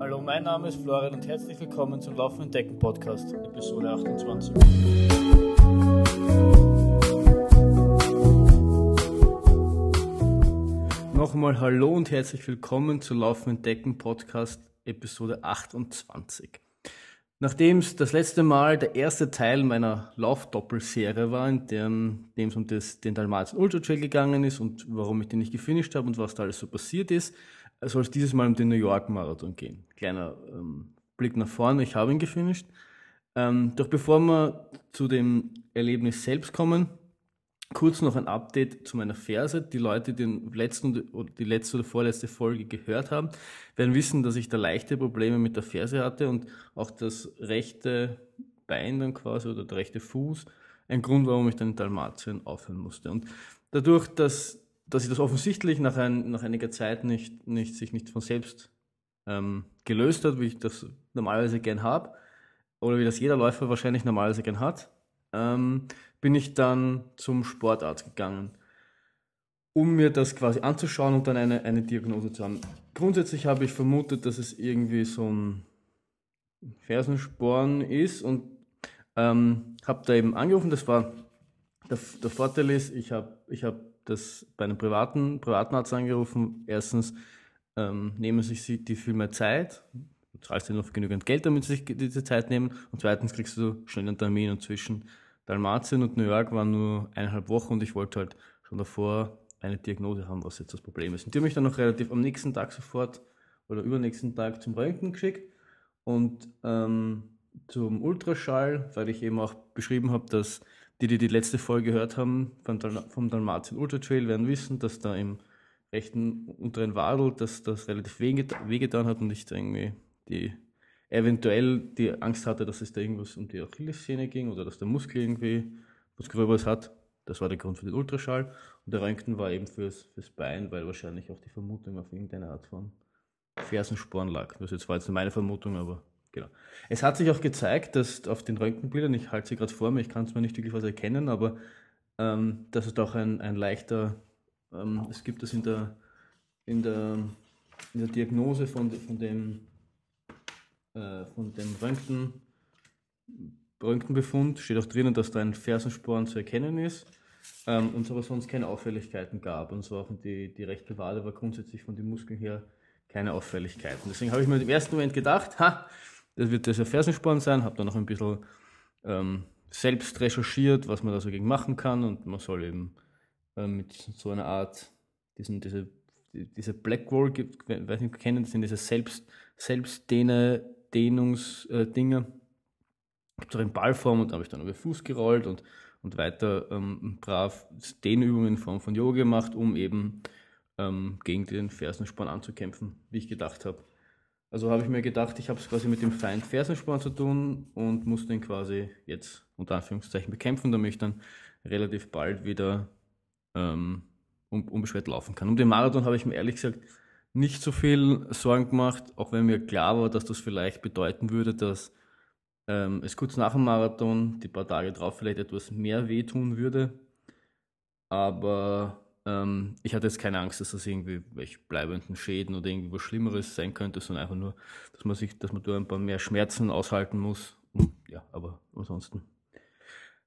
Hallo, mein Name ist Florian und herzlich willkommen zum Laufenden Decken Podcast, Episode 28. Nochmal Hallo und herzlich willkommen zu Laufenden Decken Podcast, Episode 28. Nachdem es das letzte Mal der erste Teil meiner Laufdoppelserie war, in dem es um das, den Dalmatien Ultra Trail gegangen ist und warum ich den nicht gefinisht habe und was da alles so passiert ist, soll es dieses Mal um den New York Marathon gehen. Kleiner ähm, Blick nach vorne, ich habe ihn gefinisht. Ähm, doch bevor wir zu dem Erlebnis selbst kommen, kurz noch ein Update zu meiner Ferse. Die Leute, die den letzten, die letzte oder vorletzte Folge gehört haben, werden wissen, dass ich da leichte Probleme mit der Ferse hatte und auch das rechte Bein dann quasi oder der rechte Fuß ein Grund, warum ich dann in Dalmatien aufhören musste. Und dadurch, dass dass sich das offensichtlich nach, ein, nach einiger Zeit nicht, nicht, sich nicht von selbst ähm, gelöst hat, wie ich das normalerweise gern habe, oder wie das jeder Läufer wahrscheinlich normalerweise gern hat, ähm, bin ich dann zum Sportarzt gegangen, um mir das quasi anzuschauen und dann eine, eine Diagnose zu haben. Grundsätzlich habe ich vermutet, dass es irgendwie so ein Fersensporn ist und ähm, habe da eben angerufen. Das war der, der Vorteil ist, ich habe ich hab das bei einem privaten, privaten Arzt angerufen. Erstens ähm, nehmen sich die viel mehr Zeit. Zahlst dir noch genügend Geld, damit sie sich diese Zeit nehmen. Und zweitens kriegst du schnell einen Termin. Und zwischen Dalmatien und New York waren nur eineinhalb Wochen und ich wollte halt schon davor eine Diagnose haben, was jetzt das Problem ist. Und die haben mich dann noch relativ am nächsten Tag sofort oder übernächsten Tag zum Röntgen geschickt und ähm, zum Ultraschall, weil ich eben auch beschrieben habe, dass die, die die letzte Folge gehört haben vom, vom Dalmatien Ultra Trail, werden wissen, dass da im rechten unteren Wadel, dass das relativ wehgetan hat und ich da irgendwie die eventuell die Angst hatte, dass es da irgendwas um die Achillessehne ging oder dass der Muskel irgendwie was Gröberes hat. Das war der Grund für den Ultraschall. Und der Röntgen war eben fürs, fürs Bein, weil wahrscheinlich auch die Vermutung auf irgendeine Art von Fersensporn lag. Das war jetzt meine Vermutung, aber Genau. Es hat sich auch gezeigt, dass auf den Röntgenbildern, ich halte sie gerade vor mir, ich kann es mir nicht wirklich was erkennen, aber ähm, dass es doch ein, ein leichter, ähm, es gibt das in der, in der, in der Diagnose von, von dem, äh, von dem Röntgen, Röntgenbefund, steht auch drinnen, dass da ein Fersensporn zu erkennen ist ähm, und es aber sonst keine Auffälligkeiten gab. Und so auch die, die rechte Wade war grundsätzlich von den Muskeln her keine Auffälligkeiten. Deswegen habe ich mir im ersten Moment gedacht, ha, das wird der Fersensporn sein, habe dann noch ein bisschen ähm, selbst recherchiert, was man da so gegen machen kann und man soll eben ähm, mit so einer Art, diesen, diese, diese Blackwall, gibt, weiß nicht, kennen, das sind diese Selbst, Selbstdehner, Dehnungsdinger. Äh, gibt es auch in Ballform und da habe ich dann über Fuß gerollt und, und weiter ähm, brav Dehnübungen in Form von Yoga gemacht, um eben ähm, gegen den Fersensporn anzukämpfen, wie ich gedacht habe. Also habe ich mir gedacht, ich habe es quasi mit dem Feind Fersensporn zu tun und muss den quasi jetzt unter Anführungszeichen bekämpfen, damit ich dann relativ bald wieder ähm, unbeschwert laufen kann. Um den Marathon habe ich mir ehrlich gesagt nicht so viel Sorgen gemacht, auch wenn mir klar war, dass das vielleicht bedeuten würde, dass ähm, es kurz nach dem Marathon, die paar Tage drauf, vielleicht etwas mehr wehtun würde. Aber ähm, ich hatte jetzt keine Angst, dass das irgendwie welche bleibenden Schäden oder irgendwie was Schlimmeres sein könnte, sondern einfach nur, dass man sich, dass man da ein paar mehr Schmerzen aushalten muss. Ja, aber ansonsten.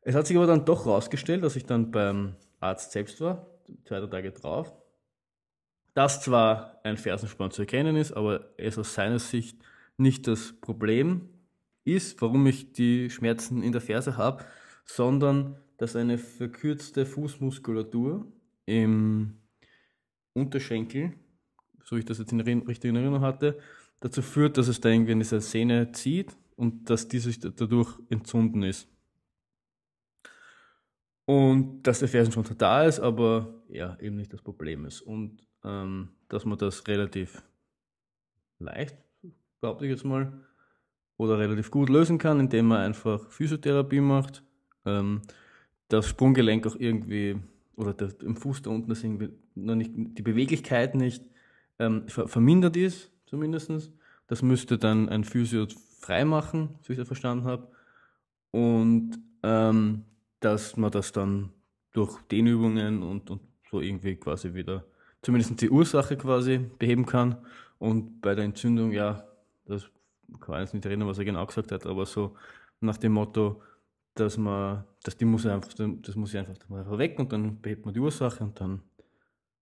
Es hat sich aber dann doch herausgestellt, dass ich dann beim Arzt selbst war, zwei, drei Tage drauf, dass zwar ein Fersensporn zu erkennen ist, aber es aus seiner Sicht nicht das Problem ist, warum ich die Schmerzen in der Ferse habe, sondern dass eine verkürzte Fußmuskulatur im Unterschenkel, so ich das jetzt in richtigen Erinnerung hatte, dazu führt, dass es da irgendwie in dieser Sehne zieht und dass die sich dadurch entzünden ist. Und dass der Fersen schon da ist, aber ja, eben nicht das Problem ist. Und ähm, dass man das relativ leicht, behaupte ich jetzt mal, oder relativ gut lösen kann, indem man einfach Physiotherapie macht, ähm, das Sprunggelenk auch irgendwie oder der, im Fuß da unten, irgendwie noch nicht, die Beweglichkeit nicht ähm, ver vermindert ist, zumindest. Das müsste dann ein Physio freimachen, so ich das verstanden habe. Und ähm, dass man das dann durch Dehnübungen und, und so irgendwie quasi wieder, zumindest die Ursache quasi beheben kann. Und bei der Entzündung, ja, das kann ich jetzt nicht erinnern, was er genau gesagt hat, aber so nach dem Motto, dass man, dass die muss einfach, das muss ich einfach, einfach weg und dann behebt man die Ursache und dann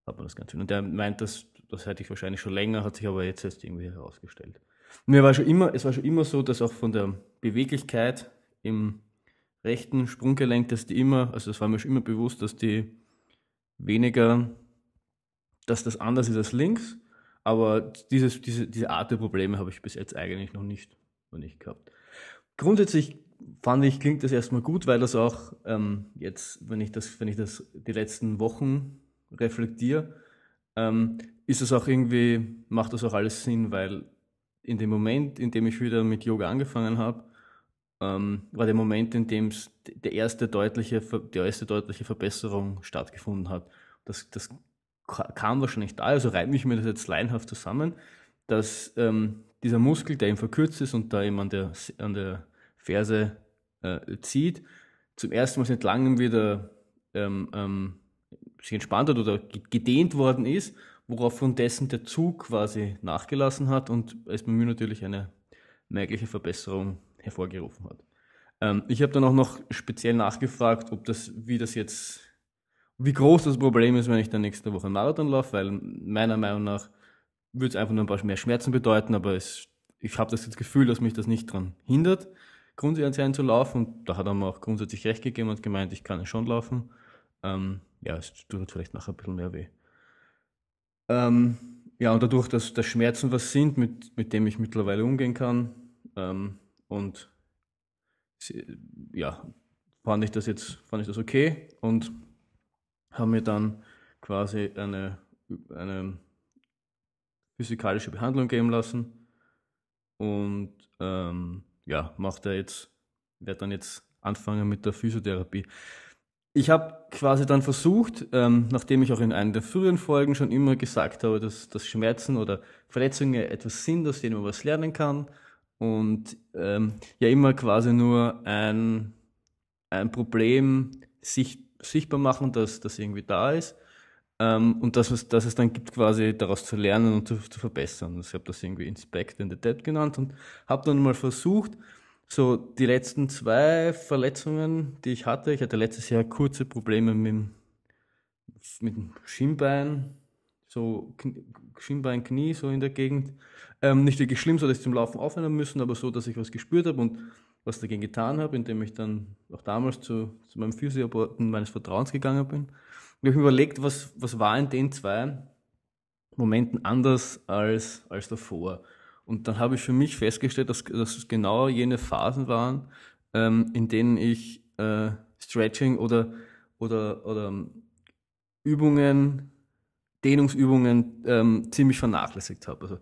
hat man das Ganze. Und der meint, dass, das hätte ich wahrscheinlich schon länger, hat sich aber jetzt erst irgendwie herausgestellt. Mir war schon immer, es war schon immer so, dass auch von der Beweglichkeit im rechten Sprunggelenk, dass die immer, also es war mir schon immer bewusst, dass die weniger, dass das anders ist als links, aber dieses, diese, diese Art der Probleme habe ich bis jetzt eigentlich noch nicht, noch nicht gehabt. Grundsätzlich fand ich, klingt das erstmal gut, weil das auch ähm, jetzt, wenn ich das, wenn ich das die letzten Wochen reflektiere, ähm, ist es auch irgendwie, macht das auch alles Sinn, weil in dem Moment, in dem ich wieder mit Yoga angefangen habe, ähm, war der Moment, in dem der erste deutliche, die erste deutliche Verbesserung stattgefunden hat. Das, das kam wahrscheinlich da, also reibt mich mir das jetzt leinhaft zusammen, dass ähm, dieser Muskel, der eben verkürzt ist und da eben an der, an der Ferse äh, zieht, zum ersten Mal seit langem wieder ähm, ähm, sich entspannt hat oder gedehnt worden ist, worauf von dessen der Zug quasi nachgelassen hat und es bei mir natürlich eine merkliche Verbesserung hervorgerufen hat. Ähm, ich habe dann auch noch speziell nachgefragt, ob das, wie das jetzt, wie groß das Problem ist, wenn ich dann nächste Woche einen Marathon laufe, weil meiner Meinung nach würde es einfach nur ein paar mehr Schmerzen bedeuten, aber es, ich habe das, das Gefühl, dass mich das nicht daran hindert, grundsätzlich zu laufen. Und da hat er mir auch grundsätzlich recht gegeben und gemeint, ich kann es schon laufen. Ähm, ja, es tut vielleicht nachher ein bisschen mehr weh. Ähm, ja, und dadurch, dass, dass Schmerzen was sind, mit, mit dem ich mittlerweile umgehen kann, ähm, und ja, fand ich das jetzt, fand ich das okay und habe mir dann quasi eine, eine physikalische Behandlung geben lassen und ähm, ja, macht er jetzt, werde dann jetzt anfangen mit der Physiotherapie. Ich habe quasi dann versucht, ähm, nachdem ich auch in einer der früheren Folgen schon immer gesagt habe, dass, dass Schmerzen oder Verletzungen etwas sind, aus denen man was lernen kann und ähm, ja immer quasi nur ein, ein Problem sich, sichtbar machen, dass das irgendwie da ist ähm, und dass es, dass es dann gibt, quasi daraus zu lernen und zu, zu verbessern. Also ich habe das irgendwie Inspect in the Dead genannt und habe dann mal versucht, so die letzten zwei Verletzungen, die ich hatte, ich hatte letztes Jahr kurze Probleme mit, dem, mit dem Schienbein, so Schienbein, Knie, so in der Gegend. Ähm, nicht wirklich schlimm, so dass ich zum Laufen aufhören müssen, aber so, dass ich was gespürt habe und was dagegen getan habe, indem ich dann auch damals zu, zu meinem Physiotherapeuten meines Vertrauens gegangen bin. Und ich überlegt, was, was war in den zwei Momenten anders als, als davor. Und dann habe ich für mich festgestellt, dass, dass es genau jene Phasen waren, ähm, in denen ich äh, Stretching oder, oder, oder ähm, Übungen, Dehnungsübungen ähm, ziemlich vernachlässigt habe. Also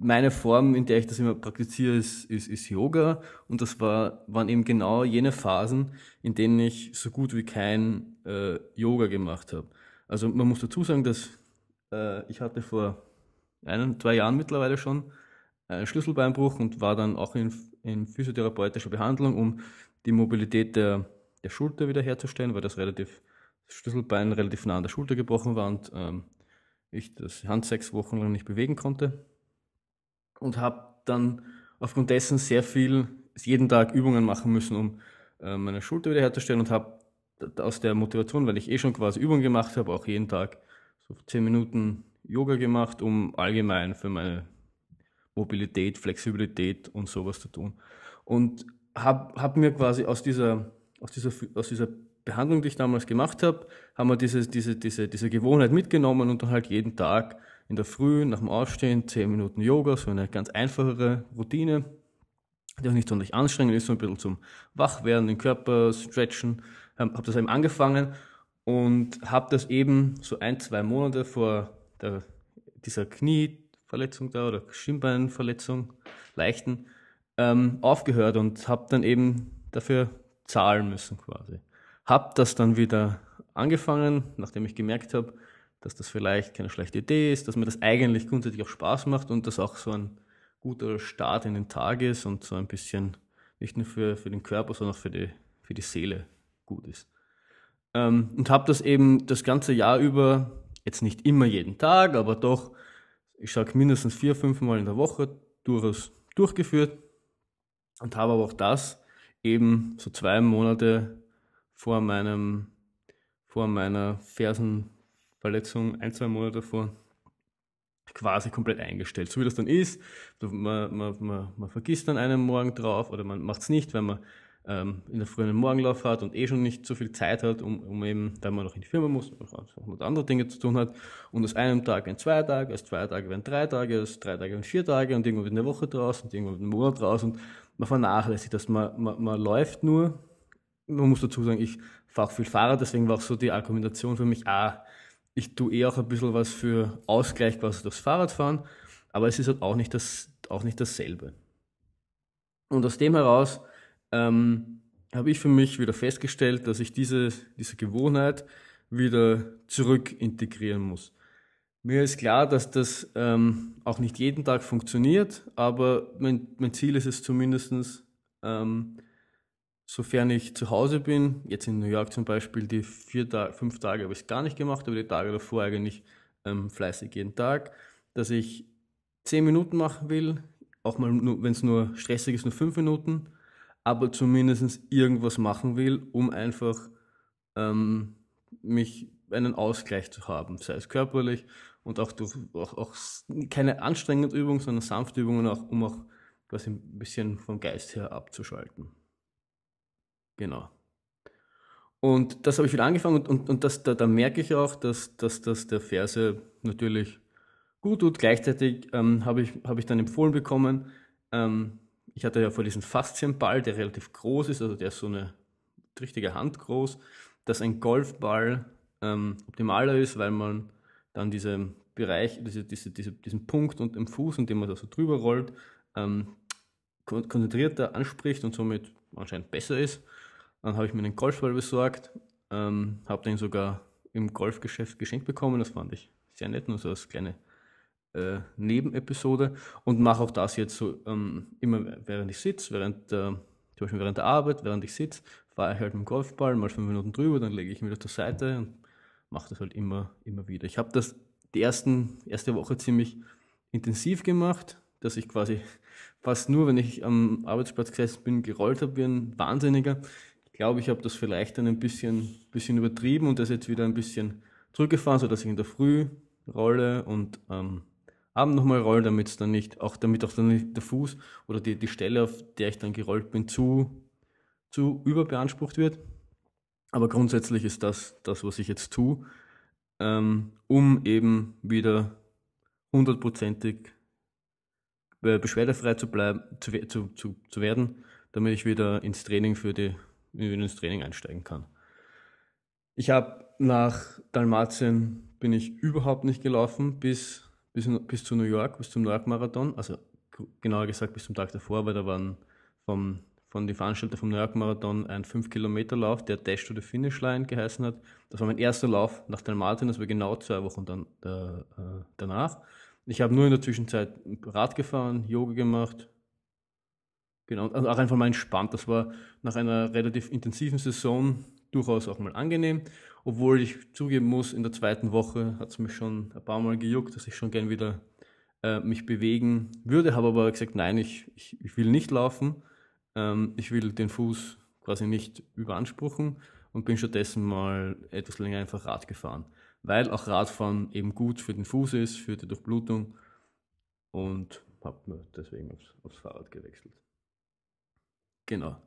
meine Form, in der ich das immer praktiziere, ist, ist, ist Yoga. Und das war, waren eben genau jene Phasen, in denen ich so gut wie kein äh, Yoga gemacht habe. Also man muss dazu sagen, dass äh, ich hatte vor ein, zwei Jahren mittlerweile schon einen Schlüsselbeinbruch und war dann auch in, in physiotherapeutischer Behandlung, um die Mobilität der, der Schulter wiederherzustellen, weil das relativ Schlüsselbein relativ nah an der Schulter gebrochen war und ähm, ich das Hand sechs Wochen lang nicht bewegen konnte und habe dann aufgrund dessen sehr viel, jeden Tag Übungen machen müssen, um äh, meine Schulter wiederherzustellen und habe aus der Motivation, weil ich eh schon quasi Übungen gemacht habe, auch jeden Tag so zehn Minuten Yoga gemacht, um allgemein für meine Mobilität, Flexibilität und sowas zu tun. Und habe hab mir quasi aus dieser, aus, dieser, aus dieser Behandlung, die ich damals gemacht habe, haben wir diese, diese, diese, diese Gewohnheit mitgenommen und dann halt jeden Tag in der Früh nach dem Aufstehen 10 Minuten Yoga, so eine ganz einfachere Routine, die auch nicht sonderlich anstrengend ist, so ein bisschen zum Wachwerden, den Körper stretchen. Habe das eben angefangen und habe das eben so ein, zwei Monate vor der, dieser Knieverletzung da oder Schienbeinverletzung, leichten, ähm, aufgehört und habe dann eben dafür zahlen müssen quasi. Habe das dann wieder angefangen, nachdem ich gemerkt habe, dass das vielleicht keine schlechte Idee ist, dass mir das eigentlich grundsätzlich auch Spaß macht und dass auch so ein guter Start in den Tag ist und so ein bisschen nicht nur für, für den Körper, sondern auch für die, für die Seele gut ist. Ähm, und habe das eben das ganze Jahr über, jetzt nicht immer jeden Tag, aber doch, ich sage mindestens vier, fünf Mal in der Woche durchaus durchgeführt und habe aber auch das eben so zwei Monate vor meinem, vor meiner Fersenverletzung, ein, zwei Monate davor, quasi komplett eingestellt. So wie das dann ist, man, man, man, man vergisst dann einen Morgen drauf oder man macht es nicht, wenn man ähm, in der frühen Morgenlauf hat und eh schon nicht so viel Zeit hat, um, um eben, weil man noch in die Firma muss und andere Dinge zu tun hat. Und aus einem Tag werden zwei Tage, aus zwei Tage werden drei Tage, aus drei Tage werden vier Tage und irgendwann wird eine Woche draus und irgendwann wird ein Monat draus und man vernachlässigt das. Man, man, man läuft nur. Man muss dazu sagen, ich fahre viel Fahrrad, deswegen war auch so die Argumentation für mich, ah, ich tue eh auch ein bisschen was für Ausgleich quasi durchs Fahrradfahren, aber es ist halt auch nicht, das, auch nicht dasselbe. Und aus dem heraus ähm, habe ich für mich wieder festgestellt, dass ich diese, diese Gewohnheit wieder zurück integrieren muss. Mir ist klar, dass das ähm, auch nicht jeden Tag funktioniert, aber mein, mein Ziel ist es zumindest, ähm, sofern ich zu Hause bin, jetzt in New York zum Beispiel, die vier Ta fünf Tage habe ich es gar nicht gemacht, aber die Tage davor eigentlich ähm, fleißig jeden Tag, dass ich zehn Minuten machen will, auch mal, wenn es nur stressig ist, nur fünf Minuten, aber zumindest irgendwas machen will, um einfach ähm, mich einen Ausgleich zu haben, sei es körperlich und auch durch auch, auch keine anstrengende Übung, sondern sanfte Übungen, auch, um auch quasi ein bisschen vom Geist her abzuschalten. Genau. Und das habe ich wieder angefangen und, und, und das, da, da merke ich auch, dass, dass, dass der Ferse natürlich gut tut. Gleichzeitig ähm, habe ich, hab ich dann empfohlen bekommen, ähm, ich hatte ja vor diesen Faszienball, der relativ groß ist, also der ist so eine richtige Hand groß, dass ein Golfball ähm, optimaler ist, weil man dann diesen Bereich, diese, diese, diese, diesen Punkt und im Fuß, in dem man da so drüber rollt, ähm, konzentrierter anspricht und somit anscheinend besser ist. Dann habe ich mir einen Golfball besorgt, ähm, habe den sogar im Golfgeschäft geschenkt bekommen, das fand ich sehr nett, nur so als kleine äh, Nebenepisode und mache auch das jetzt so ähm, immer während ich sitze, während äh, zum Beispiel während der Arbeit, während ich sitze, fahre ich halt mit dem Golfball mal fünf Minuten drüber, dann lege ich ihn wieder zur Seite und mache das halt immer, immer wieder. Ich habe das die ersten, erste Woche ziemlich intensiv gemacht, dass ich quasi fast nur, wenn ich am Arbeitsplatz gesessen bin, gerollt habe wie ein Wahnsinniger. Ich glaube, ich habe das vielleicht dann ein bisschen, bisschen übertrieben und das jetzt wieder ein bisschen zurückgefahren, sodass ich in der Früh rolle und ähm, Abend nochmal rolle, damit es dann nicht, auch damit auch dann nicht der Fuß oder die, die Stelle, auf der ich dann gerollt bin, zu, zu überbeansprucht wird. Aber grundsätzlich ist das das, was ich jetzt tue, ähm, um eben wieder hundertprozentig beschwerdefrei zu bleiben, zu, zu, zu, zu werden, damit ich wieder ins Training für die, ins Training einsteigen kann. Ich habe nach Dalmatien bin ich überhaupt nicht gelaufen bis bis, bis zu New York, bis zum New York Marathon, also genauer gesagt bis zum Tag davor, weil da waren vom, von den Veranstalter vom New York Marathon ein 5-Kilometer-Lauf, der Dash to the Finish Line geheißen hat. Das war mein erster Lauf nach dem Martin, das war genau zwei Wochen dann, da, äh, danach. Ich habe nur in der Zwischenzeit Rad gefahren, Yoga gemacht, Genau, also auch einfach mal entspannt. Das war nach einer relativ intensiven Saison durchaus auch mal angenehm. Obwohl ich zugeben muss, in der zweiten Woche hat es mich schon ein paar Mal gejuckt, dass ich schon gern wieder äh, mich bewegen würde, habe aber gesagt, nein, ich, ich, ich will nicht laufen. Ähm, ich will den Fuß quasi nicht überanspruchen und bin stattdessen mal etwas länger einfach Rad gefahren. Weil auch Radfahren eben gut für den Fuß ist, für die Durchblutung und habe mir deswegen aufs, aufs Fahrrad gewechselt. Genau.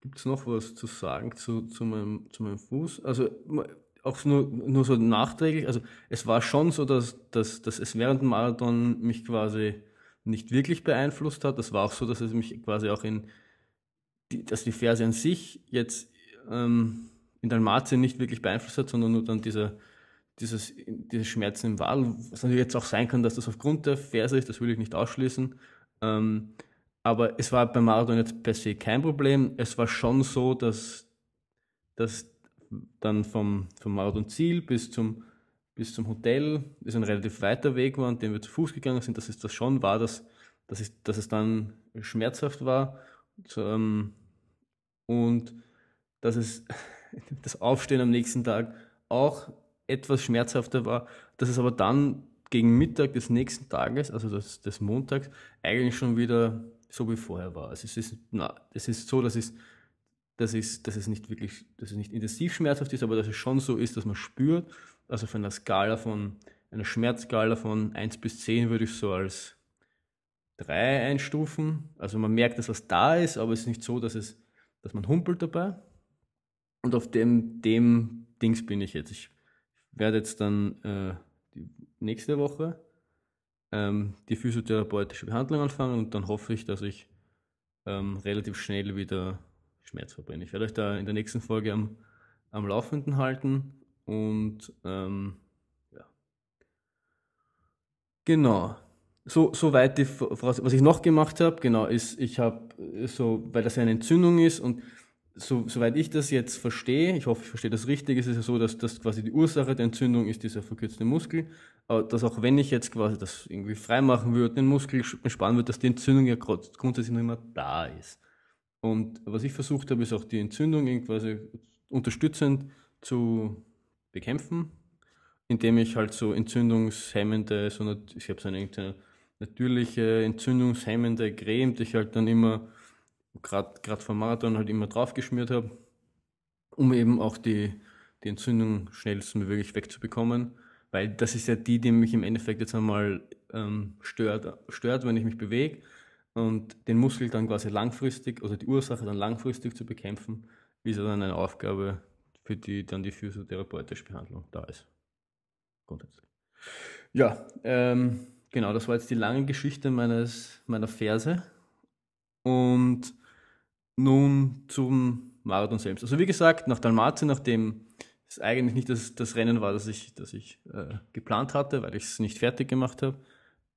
Gibt es noch was zu sagen zu, zu, meinem, zu meinem Fuß? Also auch nur, nur so nachträglich. Also es war schon so, dass, dass, dass es während dem Marathon mich quasi nicht wirklich beeinflusst hat. Das war auch so, dass es mich quasi auch in, die, dass die Ferse an sich jetzt ähm, in Dalmatien nicht wirklich beeinflusst hat, sondern nur dann dieser, dieses, diese Schmerzen im Wal. Was natürlich jetzt auch sein kann, dass das aufgrund der Ferse ist, das will ich nicht ausschließen. Ähm, aber es war beim Marathon jetzt per se kein Problem. Es war schon so, dass, dass dann vom, vom Marathonziel bis zum, bis zum Hotel ist ein relativ weiter Weg war, an dem wir zu Fuß gegangen sind, dass es das schon war, dass, dass, es, dass es dann schmerzhaft war. Ähm, und dass es das Aufstehen am nächsten Tag auch etwas schmerzhafter war, dass es aber dann gegen Mittag des nächsten Tages, also des, des Montags, eigentlich schon wieder so wie vorher war. Also es ist, na, es ist so, dass es, dass, es, dass es nicht wirklich, dass es nicht intensiv schmerzhaft ist, aber dass es schon so ist, dass man spürt, also von einer Skala von, einer Schmerzskala von 1 bis 10 würde ich so als 3 einstufen. Also man merkt, dass was da ist, aber es ist nicht so, dass es, dass man humpelt dabei. Und auf dem, dem Dings bin ich jetzt. Ich werde jetzt dann äh, die nächste Woche ähm, die physiotherapeutische Behandlung anfangen und dann hoffe ich, dass ich ähm, relativ schnell wieder Schmerz verbrenne. Ich werde euch da in der nächsten Folge am, am Laufenden halten und ähm, ja. Genau. So, so weit die, was ich noch gemacht habe, genau, ist, ich habe so, weil das ja eine Entzündung ist und so, soweit ich das jetzt verstehe, ich hoffe, ich verstehe das richtig, ist es ja so, dass das quasi die Ursache der Entzündung ist dieser verkürzte Muskel, aber dass auch wenn ich jetzt quasi das irgendwie freimachen würde, den Muskel entspannen würde, dass die Entzündung ja grundsätzlich noch immer da ist. Und was ich versucht habe, ist auch die Entzündung quasi unterstützend zu bekämpfen, indem ich halt so entzündungshemmende, so ich habe so eine natürliche entzündungshemmende Creme, die ich halt dann immer gerade vom Marathon halt immer draufgeschmiert habe, um eben auch die, die Entzündung schnellstmöglich wegzubekommen. Weil das ist ja die, die mich im Endeffekt jetzt einmal ähm, stört, stört, wenn ich mich bewege. Und den Muskel dann quasi langfristig, also die Ursache dann langfristig zu bekämpfen, ist ja dann eine Aufgabe, für die dann die physiotherapeutische Behandlung da ist. Grundsätzlich. Ja, ähm, genau, das war jetzt die lange Geschichte meines, meiner Verse. Und nun zum Marathon selbst. Also wie gesagt, nach Dalmatien, nachdem es eigentlich nicht das, das Rennen war, das ich, das ich äh, geplant hatte, weil ich es nicht fertig gemacht habe,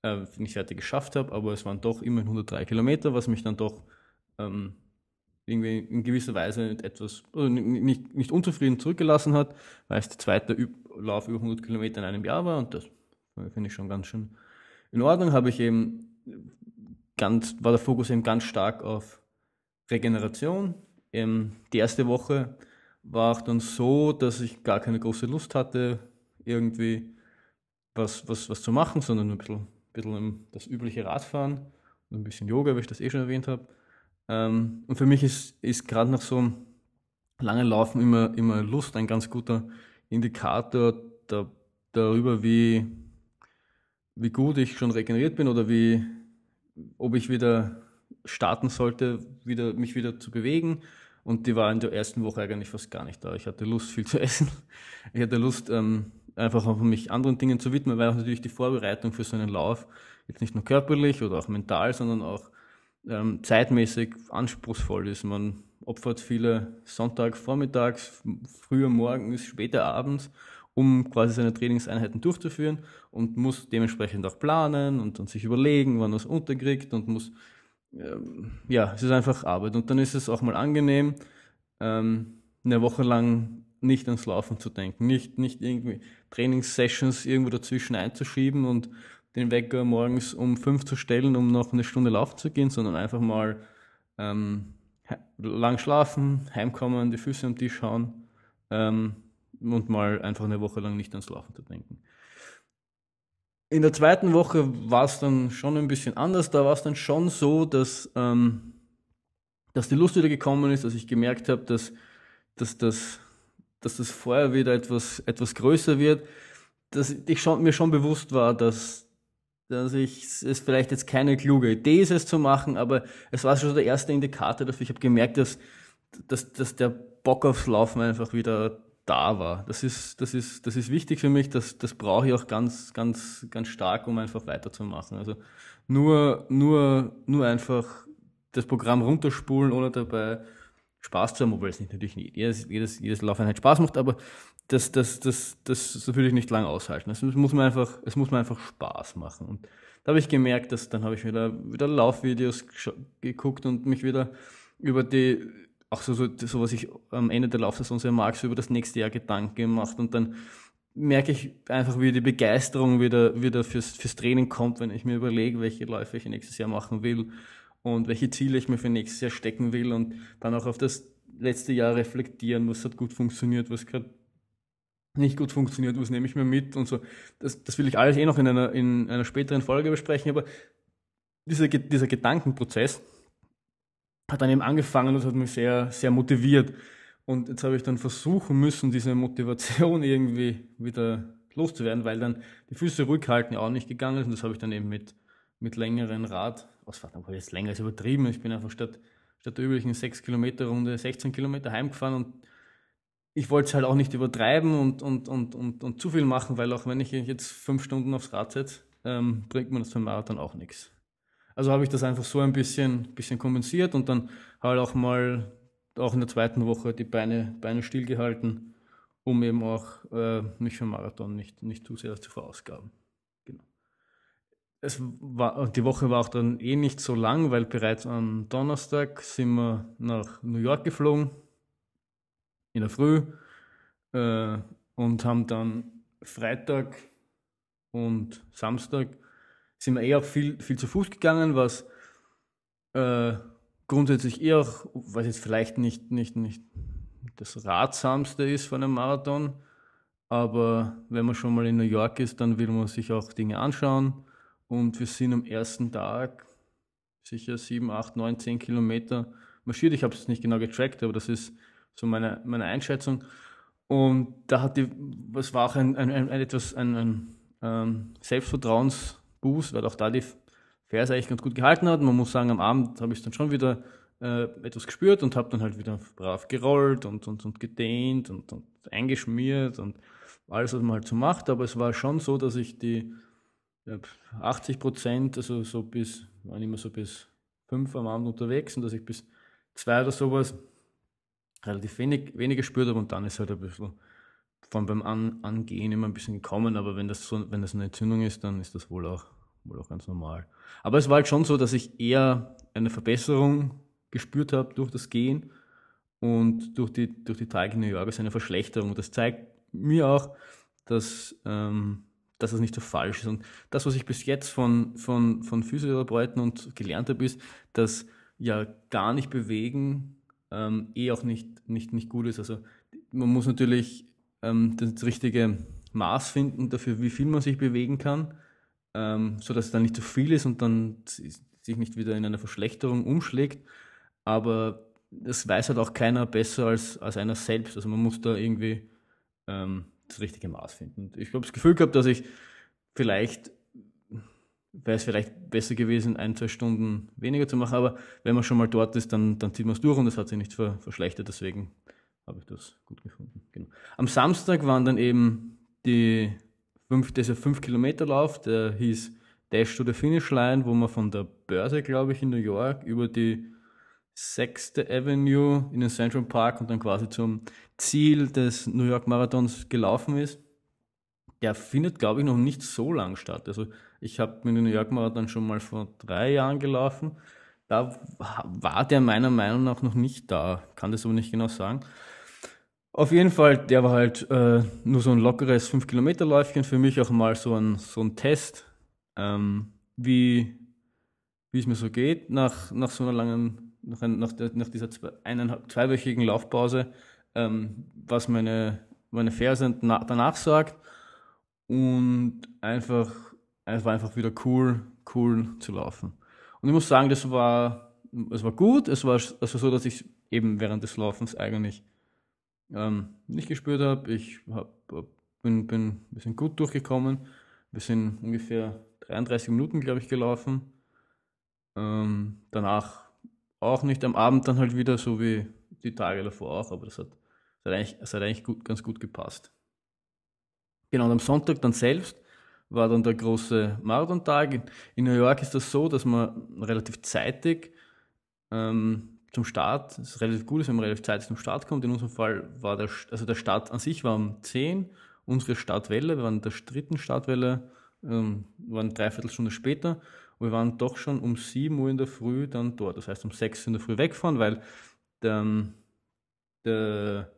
äh, nicht fertig geschafft habe, aber es waren doch immerhin 103 Kilometer, was mich dann doch ähm, irgendwie in gewisser Weise etwas, also nicht, nicht unzufrieden zurückgelassen hat, weil es der zweite Üb Lauf über 100 Kilometer in einem Jahr war und das finde ich schon ganz schön in Ordnung. Habe ich eben ganz, war der Fokus eben ganz stark auf Regeneration. Ähm, die erste Woche war auch dann so, dass ich gar keine große Lust hatte, irgendwie was, was, was zu machen, sondern ein bisschen, ein bisschen das übliche Radfahren und ein bisschen Yoga, wie ich das eh schon erwähnt habe. Ähm, und für mich ist, ist gerade nach so einem langen Laufen immer, immer Lust ein ganz guter Indikator da, darüber, wie, wie gut ich schon regeneriert bin oder wie, ob ich wieder starten sollte, wieder, mich wieder zu bewegen. Und die war in der ersten Woche eigentlich fast gar nicht da. Ich hatte Lust, viel zu essen. Ich hatte Lust, ähm, einfach auch mich anderen Dingen zu widmen, weil auch natürlich die Vorbereitung für so einen Lauf jetzt nicht nur körperlich oder auch mental, sondern auch ähm, zeitmäßig anspruchsvoll ist. Man opfert viele Sonntag vormittags, früher morgens, später abends, um quasi seine Trainingseinheiten durchzuführen und muss dementsprechend auch planen und dann sich überlegen, wann man es unterkriegt und muss ja, es ist einfach Arbeit. Und dann ist es auch mal angenehm, ähm, eine Woche lang nicht ans Laufen zu denken, nicht, nicht irgendwie Trainingssessions irgendwo dazwischen einzuschieben und den Wecker morgens um fünf zu stellen, um noch eine Stunde laufen zu gehen, sondern einfach mal ähm, lang schlafen, heimkommen, die Füße am Tisch hauen ähm, und mal einfach eine Woche lang nicht ans Laufen zu denken. In der zweiten Woche war es dann schon ein bisschen anders. Da war es dann schon so, dass, ähm, dass die Lust wieder gekommen ist, dass ich gemerkt habe, dass, dass, dass, dass das Feuer wieder etwas, etwas größer wird. Dass ich schon, mir schon bewusst war, dass, dass ich es vielleicht jetzt keine kluge Idee ist, es zu machen, aber es war schon der erste Indikator dafür. Ich habe gemerkt, dass, dass, dass der Bock aufs Laufen einfach wieder da war. Das ist, das ist, das ist wichtig für mich, das, das brauche ich auch ganz, ganz, ganz stark, um einfach weiterzumachen. Also nur, nur, nur einfach das Programm runterspulen, ohne dabei Spaß zu haben, obwohl es nicht, natürlich nicht jedes, jedes, jedes Laufeinheit Spaß macht, aber das, das, das, das, das würde ich nicht lange aushalten. Es muss man einfach, es muss man einfach Spaß machen. Und da habe ich gemerkt, dass dann habe ich wieder, wieder Laufvideos geguckt und mich wieder über die auch so, so, so was ich am Ende der Laufsaison sehr mag, so über das nächste Jahr Gedanken gemacht und dann merke ich einfach, wie die Begeisterung wieder, wieder fürs, fürs Training kommt, wenn ich mir überlege, welche Läufe ich nächstes Jahr machen will und welche Ziele ich mir für nächstes Jahr stecken will und dann auch auf das letzte Jahr reflektieren, was hat gut funktioniert, was gerade nicht gut funktioniert, was nehme ich mir mit und so. Das, das will ich alles eh noch in einer, in einer späteren Folge besprechen, aber dieser, dieser Gedankenprozess hat dann eben angefangen und hat mich sehr, sehr motiviert. Und jetzt habe ich dann versuchen müssen, diese Motivation irgendwie wieder loszuwerden, weil dann die Füße ruhig halten ja auch nicht gegangen ist. Und das habe ich dann eben mit, mit längeren Radausfahrten, aber jetzt länger ist übertrieben. Ich bin einfach statt, statt der üblichen 6 Kilometer Runde 16 Kilometer heimgefahren und ich wollte es halt auch nicht übertreiben und, und, und, und, und zu viel machen, weil auch wenn ich jetzt fünf Stunden aufs Rad setze, ähm, bringt mir das beim Marathon auch nichts. Also habe ich das einfach so ein bisschen, bisschen kompensiert und dann halt auch mal auch in der zweiten Woche die Beine, Beine stillgehalten, um eben auch äh, mich für Marathon nicht, nicht zu sehr zu verausgaben. Genau. Es war, die Woche war auch dann eh nicht so lang, weil bereits am Donnerstag sind wir nach New York geflogen, in der Früh, äh, und haben dann Freitag und Samstag sind wir eher viel, viel zu Fuß gegangen, was äh, grundsätzlich eher was jetzt vielleicht nicht, nicht, nicht das Ratsamste ist von einem Marathon, aber wenn man schon mal in New York ist, dann will man sich auch Dinge anschauen. Und wir sind am ersten Tag sicher 7, 8, 9, 10 Kilometer marschiert. Ich habe es nicht genau getrackt, aber das ist so meine, meine Einschätzung. Und da hat die, was war auch ein, ein, ein etwas ein, ein ähm, Selbstvertrauensboost, weil auch da die Ferse eigentlich ganz gut gehalten hat. Man muss sagen, am Abend habe ich dann schon wieder äh, etwas gespürt und habe dann halt wieder brav gerollt und, und, und gedehnt und, und eingeschmiert und alles, was man halt so macht. Aber es war schon so, dass ich die ja, 80 Prozent, also so bis, waren immer so bis fünf am Abend unterwegs und dass ich bis zwei oder sowas relativ wenig, wenig gespürt habe und dann ist halt ein bisschen von beim An Angehen immer ein bisschen gekommen, aber wenn das so, wenn das eine Entzündung ist, dann ist das wohl auch wohl auch ganz normal. Aber es war halt schon so, dass ich eher eine Verbesserung gespürt habe durch das Gehen und durch die, durch die Tage in New York ist eine Verschlechterung. Das zeigt mir auch, dass, ähm, dass das nicht so falsch ist. Und das, was ich bis jetzt von, von, von Physiotherapeuten und gelernt habe, ist, dass ja gar nicht bewegen ähm, eh auch nicht, nicht, nicht gut ist. Also man muss natürlich ähm, das richtige Maß finden dafür, wie viel man sich bewegen kann ähm, sodass es dann nicht zu viel ist und dann sich nicht wieder in eine Verschlechterung umschlägt. Aber das weiß halt auch keiner besser als, als einer selbst. Also man muss da irgendwie ähm, das richtige Maß finden. Ich habe das Gefühl gehabt, dass ich vielleicht wäre es vielleicht besser gewesen, ein, zwei Stunden weniger zu machen, aber wenn man schon mal dort ist, dann, dann zieht man es durch und es hat sich nicht ver, verschlechtert, deswegen habe ich das gut gefunden. Genau. Am Samstag waren dann eben die fünf, dieser 5-Kilometer-Lauf, der hieß Dash to the Finish Line, wo man von der Börse, glaube ich, in New York über die 6. Avenue in den Central Park und dann quasi zum Ziel des New York Marathons gelaufen ist. Der findet, glaube ich, noch nicht so lang statt. Also ich habe mit dem New York Marathon schon mal vor drei Jahren gelaufen. Da war der meiner Meinung nach noch nicht da. Kann das aber nicht genau sagen. Auf jeden Fall, der war halt äh, nur so ein lockeres 5-Kilometer-Läufchen, für mich auch mal so ein, so ein Test, ähm, wie, wie es mir so geht nach, nach so einer langen, nach, nach, nach dieser eineinhalb, zweiwöchigen Laufpause, ähm, was meine, meine Ferse danach sagt. Und einfach, es war einfach wieder cool, cool zu laufen. Und ich muss sagen, das war, es war gut, es war, es war so, dass ich eben während des Laufens eigentlich ähm, nicht gespürt habe. Ich hab, bin, bin, wir sind gut durchgekommen. Wir sind ungefähr 33 Minuten, glaube ich, gelaufen. Ähm, danach auch nicht am Abend dann halt wieder, so wie die Tage davor auch, aber das hat, das hat eigentlich, das hat eigentlich gut, ganz gut gepasst. Genau, und am Sonntag dann selbst war dann der große Marathon-Tag. In New York ist das so, dass man relativ zeitig ähm, zum Start, das ist relativ gut wenn man relativ zeitig zum Start kommt. In unserem Fall war der, also der Start an sich war um 10, unsere Startwelle, wir waren in der dritten Startwelle, ähm, waren dreiviertel Stunde später und wir waren doch schon um 7 Uhr in der Früh dann dort. Das heißt, um 6 Uhr in der Früh wegfahren, weil der, der,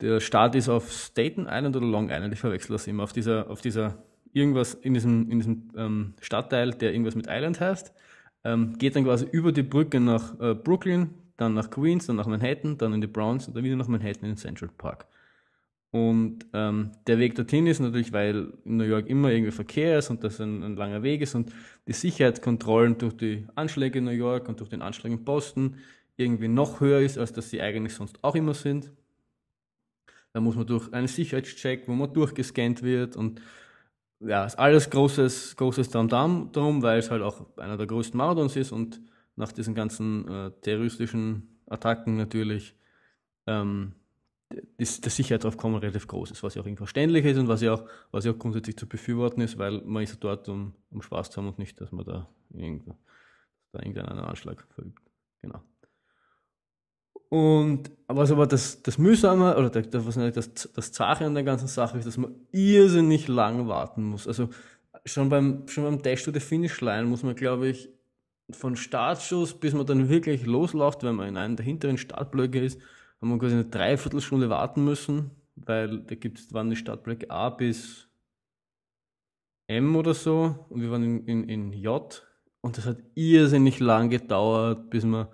der Start ist auf Staten Island oder Long Island, ich verwechsel das immer, auf dieser, auf dieser irgendwas in diesem, in diesem ähm, Stadtteil, der irgendwas mit Island heißt ähm, geht dann quasi über die Brücke nach äh, Brooklyn, dann nach Queens, dann nach Manhattan, dann in die Bronx und dann wieder nach Manhattan in den Central Park. Und ähm, der Weg dorthin ist natürlich, weil in New York immer irgendwie Verkehr ist und das ein, ein, langer Weg ist und die Sicherheitskontrollen durch die Anschläge in New York und durch den Anschlag in Boston irgendwie noch höher ist, als dass sie eigentlich sonst auch immer sind. Da muss man durch einen Sicherheitscheck, wo man durchgescannt wird und ja, ist alles großes, großes Tamtam darum, weil es halt auch einer der größten Marathons ist und nach diesen ganzen äh, terroristischen Attacken natürlich ähm, ist der Sicherheitsaufkommen relativ groß ist, was ja auch irgendwie verständlich ist und was ja auch, was ja auch grundsätzlich zu befürworten ist, weil man ist dort, um, um Spaß zu haben und nicht, dass man da, irgendwo, da irgendeinen Anschlag verübt. Genau. Und was aber das, das Mühsame oder das, was das, das Zache an der ganzen Sache ist, dass man irrsinnig lang warten muss. Also schon beim, schon beim Dash to the Finish Line muss man, glaube ich, von Startschuss bis man dann wirklich losläuft, wenn man in einem der hinteren Startblöcke ist, haben wir quasi eine Dreiviertelstunde warten müssen, weil da gibt es, waren die Startblöcke A bis M oder so und wir waren in, in, in J und das hat irrsinnig lang gedauert, bis man,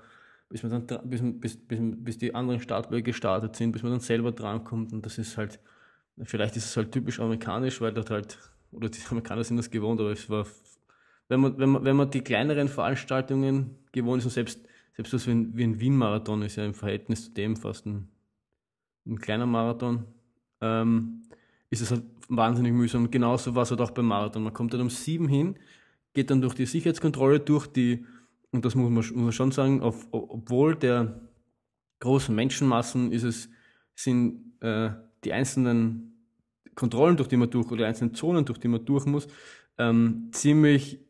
bis man dann, bis, bis, bis, bis die anderen Startblöcke gestartet sind, bis man dann selber drankommt und das ist halt, vielleicht ist es halt typisch amerikanisch, weil dort halt, oder die Amerikaner sind das gewohnt, aber es war, wenn man, wenn man, wenn man die kleineren Veranstaltungen gewohnt ist und selbst selbst was wie ein, wie ein Wien-Marathon ist ja im Verhältnis zu dem fast ein, ein kleiner Marathon, ähm, ist es halt wahnsinnig mühsam. Und genauso war es halt auch beim Marathon. Man kommt dann um sieben hin, geht dann durch die Sicherheitskontrolle, durch die, und das muss man, muss man schon sagen, auf, obwohl der großen Menschenmassen ist es, sind äh, die einzelnen Kontrollen, durch die man durch, oder die einzelnen Zonen, durch die man durch muss, ähm, ziemlich,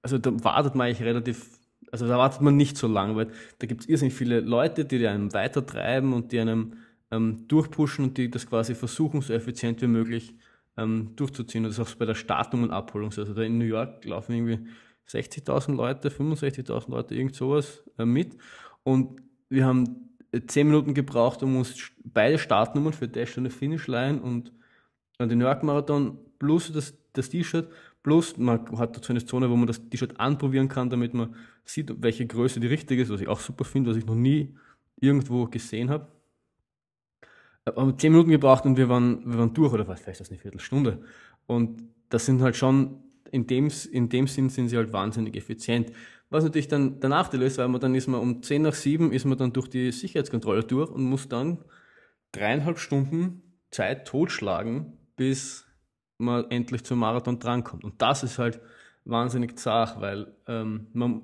also da wartet man eigentlich relativ also da wartet man nicht so lange, weil da gibt es irrsinnig viele Leute, die einem weitertreiben und die einem ähm, durchpushen und die das quasi versuchen, so effizient wie möglich ähm, durchzuziehen. Und das ist auch bei der Startung und Abholung. Also da in New York laufen irgendwie 60.000 Leute, 65.000 Leute, irgend sowas äh, mit. Und wir haben äh, zehn Minuten gebraucht, um uns beide Startnummern für Dash und Finishline und den New York Marathon plus das, das T-Shirt Plus, man hat dazu eine Zone, wo man das T-Shirt anprobieren kann, damit man sieht, welche Größe die richtige ist, was ich auch super finde, was ich noch nie irgendwo gesehen habe. Wir haben zehn Minuten gebraucht und wir waren, wir waren durch, oder was, vielleicht das eine Viertelstunde. Und das sind halt schon, in dem, in dem Sinn sind sie halt wahnsinnig effizient. Was natürlich dann der Nachteil ist, weil man dann ist man um 10 nach 7 ist man dann durch die Sicherheitskontrolle durch und muss dann dreieinhalb Stunden Zeit totschlagen, bis man endlich zum Marathon drankommt. Und das ist halt wahnsinnig zart, weil ähm, man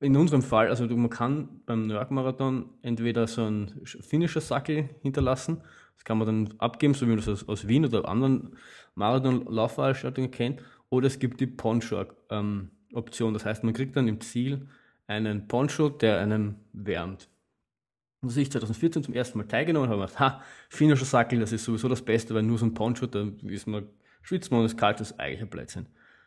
in unserem Fall, also man kann beim New York Marathon entweder so einen finnischer Sackel hinterlassen, das kann man dann abgeben, so wie man das aus, aus Wien oder anderen Marathon-Laufveranstaltungen kennt, oder es gibt die Poncho-Option, das heißt, man kriegt dann im Ziel einen Poncho, der einen wärmt. Und ich 2014 zum ersten Mal teilgenommen habe, habe gedacht, ha, finnischer Sackel, das ist sowieso das Beste, weil nur so ein Poncho, da ist man schwitzt man und es kalt, das ist eigentlich ein Blödsinn.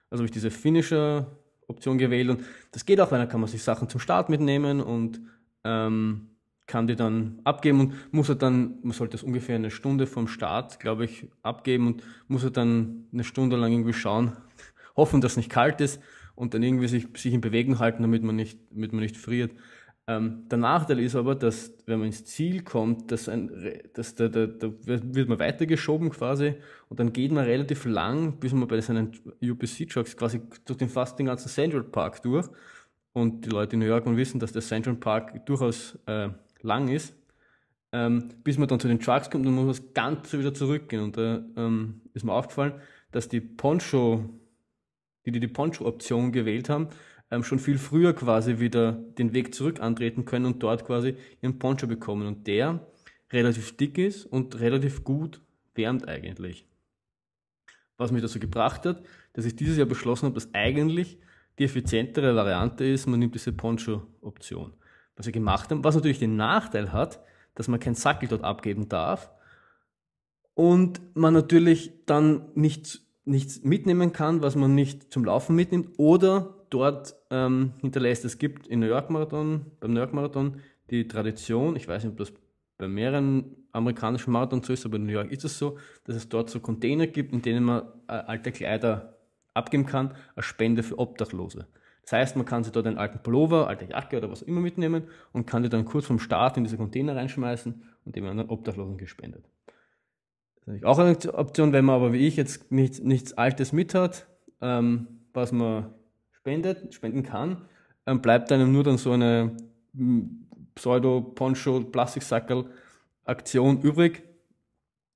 Also habe ich diese finnische Option gewählt und das geht auch, weil dann kann man sich Sachen zum Start mitnehmen und ähm, kann die dann abgeben und muss er dann, man sollte das ungefähr eine Stunde vom Start, glaube ich, abgeben und muss er dann eine Stunde lang irgendwie schauen, hoffen, dass es nicht kalt ist und dann irgendwie sich, sich in Bewegung halten, damit man nicht, damit man nicht friert. Ähm, der Nachteil ist aber, dass wenn man ins Ziel kommt, dass ein, dass da, da, da wird man weitergeschoben quasi und dann geht man relativ lang, bis man bei seinen UPC-Trucks quasi durch den fast den ganzen Central Park durch. Und die Leute in New York wissen, dass der Central Park durchaus äh, lang ist. Ähm, bis man dann zu den Trucks kommt, dann muss man das Ganze wieder zurückgehen. Und da ähm, ist mir aufgefallen, dass die Poncho, die die, die Poncho-Option gewählt haben, ähm, schon viel früher quasi wieder den Weg zurück antreten können und dort quasi ihren Poncho bekommen. Und der relativ dick ist und relativ gut wärmt eigentlich. Was mich dazu gebracht hat, dass ich dieses Jahr beschlossen habe, dass eigentlich die effizientere Variante ist, man nimmt diese Poncho-Option. Was wir gemacht haben, was natürlich den Nachteil hat, dass man kein Sackel dort abgeben darf und man natürlich dann nichts, nichts mitnehmen kann, was man nicht zum Laufen mitnimmt oder dort ähm, hinterlässt. Es gibt in New York Marathon, beim New York Marathon die Tradition, ich weiß nicht, ob das bei mehreren amerikanischen Marathons so ist, aber in New York ist es so, dass es dort so Container gibt, in denen man äh, alte Kleider abgeben kann, als Spende für Obdachlose. Das heißt, man kann sich dort einen alten Pullover, alte Jacke oder was auch immer mitnehmen und kann die dann kurz vom Start in diese Container reinschmeißen und dem anderen Obdachlosen gespendet. Auch eine Option, wenn man aber wie ich jetzt nicht, nichts Altes mit hat, ähm, was man spendet, spenden kann, ähm, bleibt einem nur dann so eine Pseudo-Poncho-Plastiksackerl-Aktion übrig,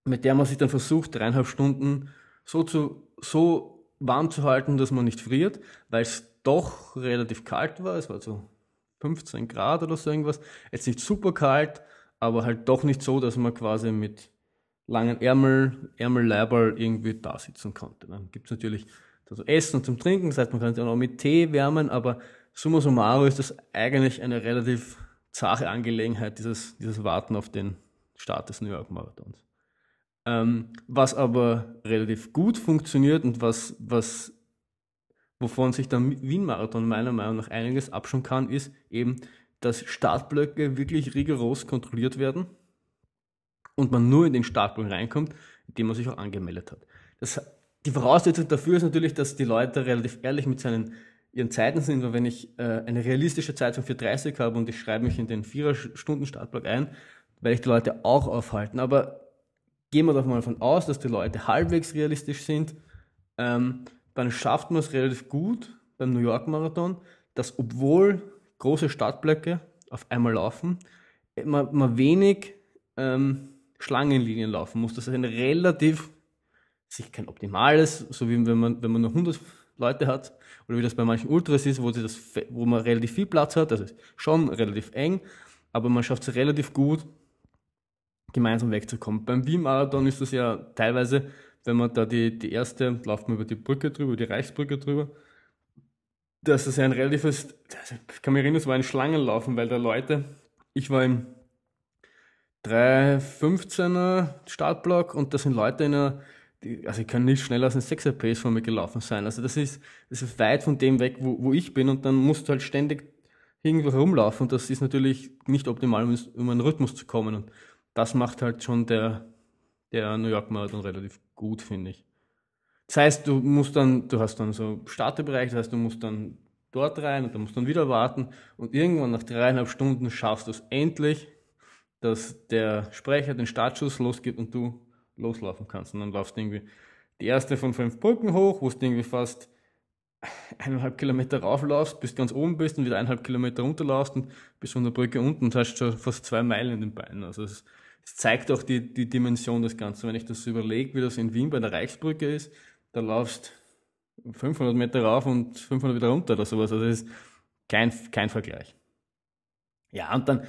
mit der man sich dann versucht, dreieinhalb Stunden so, zu, so warm zu halten, dass man nicht friert, weil es doch relativ kalt war. Es war so 15 Grad oder so irgendwas. Jetzt nicht super kalt, aber halt doch nicht so, dass man quasi mit langen Ärmel, Ärmelleiberl irgendwie da sitzen konnte. Dann gibt es natürlich also Essen zum Trinken, das heißt, man kann sich auch noch mit Tee wärmen, aber summa summarum ist das eigentlich eine relativ zache Angelegenheit, dieses, dieses Warten auf den Start des New York Marathons. Ähm, was aber relativ gut funktioniert und was, was, wovon sich der Wien-Marathon meiner Meinung nach einiges abschauen kann, ist eben, dass Startblöcke wirklich rigoros kontrolliert werden und man nur in den Startblock reinkommt, indem man sich auch angemeldet hat. Das, die Voraussetzung dafür ist natürlich, dass die Leute relativ ehrlich mit seinen ihren Zeiten sind, weil wenn ich äh, eine realistische Zeit von 4.30 habe und ich schreibe mich in den 4-Stunden-Startblock ein, werde ich die Leute auch aufhalten. Aber gehen wir doch mal davon aus, dass die Leute halbwegs realistisch sind, ähm, dann schafft man es relativ gut beim New York Marathon, dass obwohl große Startblöcke auf einmal laufen, man, man wenig ähm, Schlangenlinien laufen muss. Das ist ein relativ, sich kein optimales, so wie wenn man, wenn man nur 100 Leute hat, oder wie das bei manchen Ultras ist, wo, das, wo man relativ viel Platz hat, also schon relativ eng, aber man schafft es relativ gut, gemeinsam wegzukommen. Beim Wien-Marathon ist das ja teilweise, wenn man da die, die erste, läuft man über die Brücke drüber, die Reichsbrücke drüber, dass das ja ein relatives, ich kann mich erinnern, es war ein Schlangenlaufen, weil da Leute, ich war im 3,15er Startblock und da sind Leute in einer, die, also ich kann nicht schneller als ein 6er Pace von mir gelaufen sein. Also das ist, das ist weit von dem weg, wo, wo ich bin und dann musst du halt ständig irgendwo herumlaufen und das ist natürlich nicht optimal, um, um einen Rhythmus zu kommen und das macht halt schon der, der New York Marathon relativ gut, finde ich. Das heißt, du musst dann, du hast dann so Starterbereich, das heißt, du musst dann dort rein und dann musst dann wieder warten und irgendwann nach dreieinhalb Stunden schaffst du es endlich, dass der Sprecher den Startschuss losgibt und du loslaufen kannst. Und dann laufst du irgendwie die erste von fünf Brücken hoch, wo du irgendwie fast eineinhalb Kilometer rauflaufst, bis ganz oben bist und wieder eineinhalb Kilometer runterlaufst und bis von der Brücke unten und hast schon fast zwei Meilen in den Beinen. Also es, es zeigt auch die, die Dimension des Ganzen. Wenn ich das überlege, wie das in Wien bei der Reichsbrücke ist, da laufst 500 Meter rauf und 500 wieder runter oder sowas. Also es ist kein, kein Vergleich. Ja, und dann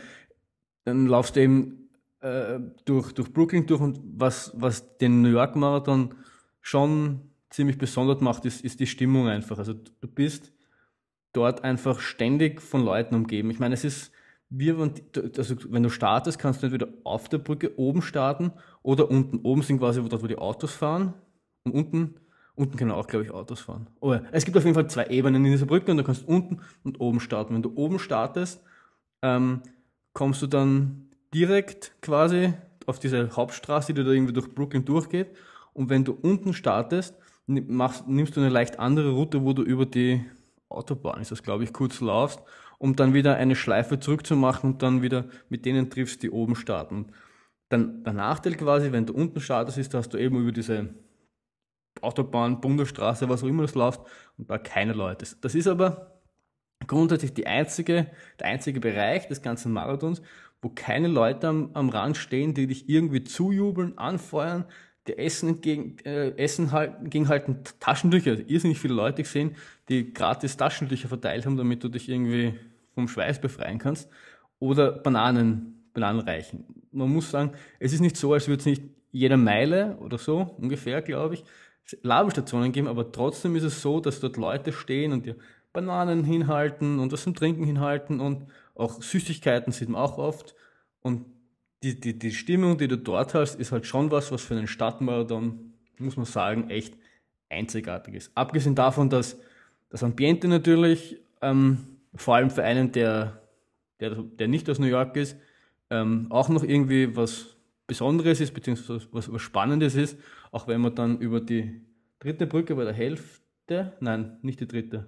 dann laufst du eben äh, durch, durch Brooklyn durch und was, was den New York Marathon schon ziemlich besonders macht, ist, ist die Stimmung einfach. Also du bist dort einfach ständig von Leuten umgeben. Ich meine, es ist, wenn, also wenn du startest, kannst du entweder auf der Brücke oben starten oder unten. Oben sind quasi dort, wo die Autos fahren und unten, unten können auch, glaube ich, Autos fahren. Oh ja. Es gibt auf jeden Fall zwei Ebenen in dieser Brücke und du kannst unten und oben starten. Wenn du oben startest, ähm, kommst du dann direkt quasi auf diese Hauptstraße, die da irgendwie durch Brooklyn durchgeht. Und wenn du unten startest, machst, nimmst du eine leicht andere Route, wo du über die Autobahn, ist das glaube ich, kurz laufst, um dann wieder eine Schleife zurückzumachen und dann wieder mit denen triffst, die oben starten. Dann der Nachteil quasi, wenn du unten startest, ist, dass du eben über diese Autobahn, Bundesstraße, was auch immer das läuft und da keine Leute. Das ist aber grundsätzlich die einzige, der einzige Bereich des ganzen Marathons, wo keine Leute am, am Rand stehen, die dich irgendwie zujubeln, anfeuern, dir Essen entgegen, äh, Essen halten, entgegenhalten, Taschentücher. Also irrsinnig viele Leute gesehen, die gratis Taschentücher verteilt haben, damit du dich irgendwie vom Schweiß befreien kannst. Oder Bananen, Bananen reichen. Man muss sagen, es ist nicht so, als würde es nicht jede Meile oder so, ungefähr, glaube ich, Labelstationen geben, aber trotzdem ist es so, dass dort Leute stehen und dir Bananen hinhalten und was zum Trinken hinhalten und auch Süßigkeiten sieht man auch oft. Und die, die, die Stimmung, die du dort hast, ist halt schon was, was für einen Stadtmarathon, muss man sagen, echt einzigartig ist. Abgesehen davon, dass das Ambiente natürlich, ähm, vor allem für einen, der, der, der nicht aus New York ist, ähm, auch noch irgendwie was Besonderes ist, beziehungsweise was, was Spannendes ist, auch wenn man dann über die dritte Brücke bei der Hälfte, nein, nicht die dritte,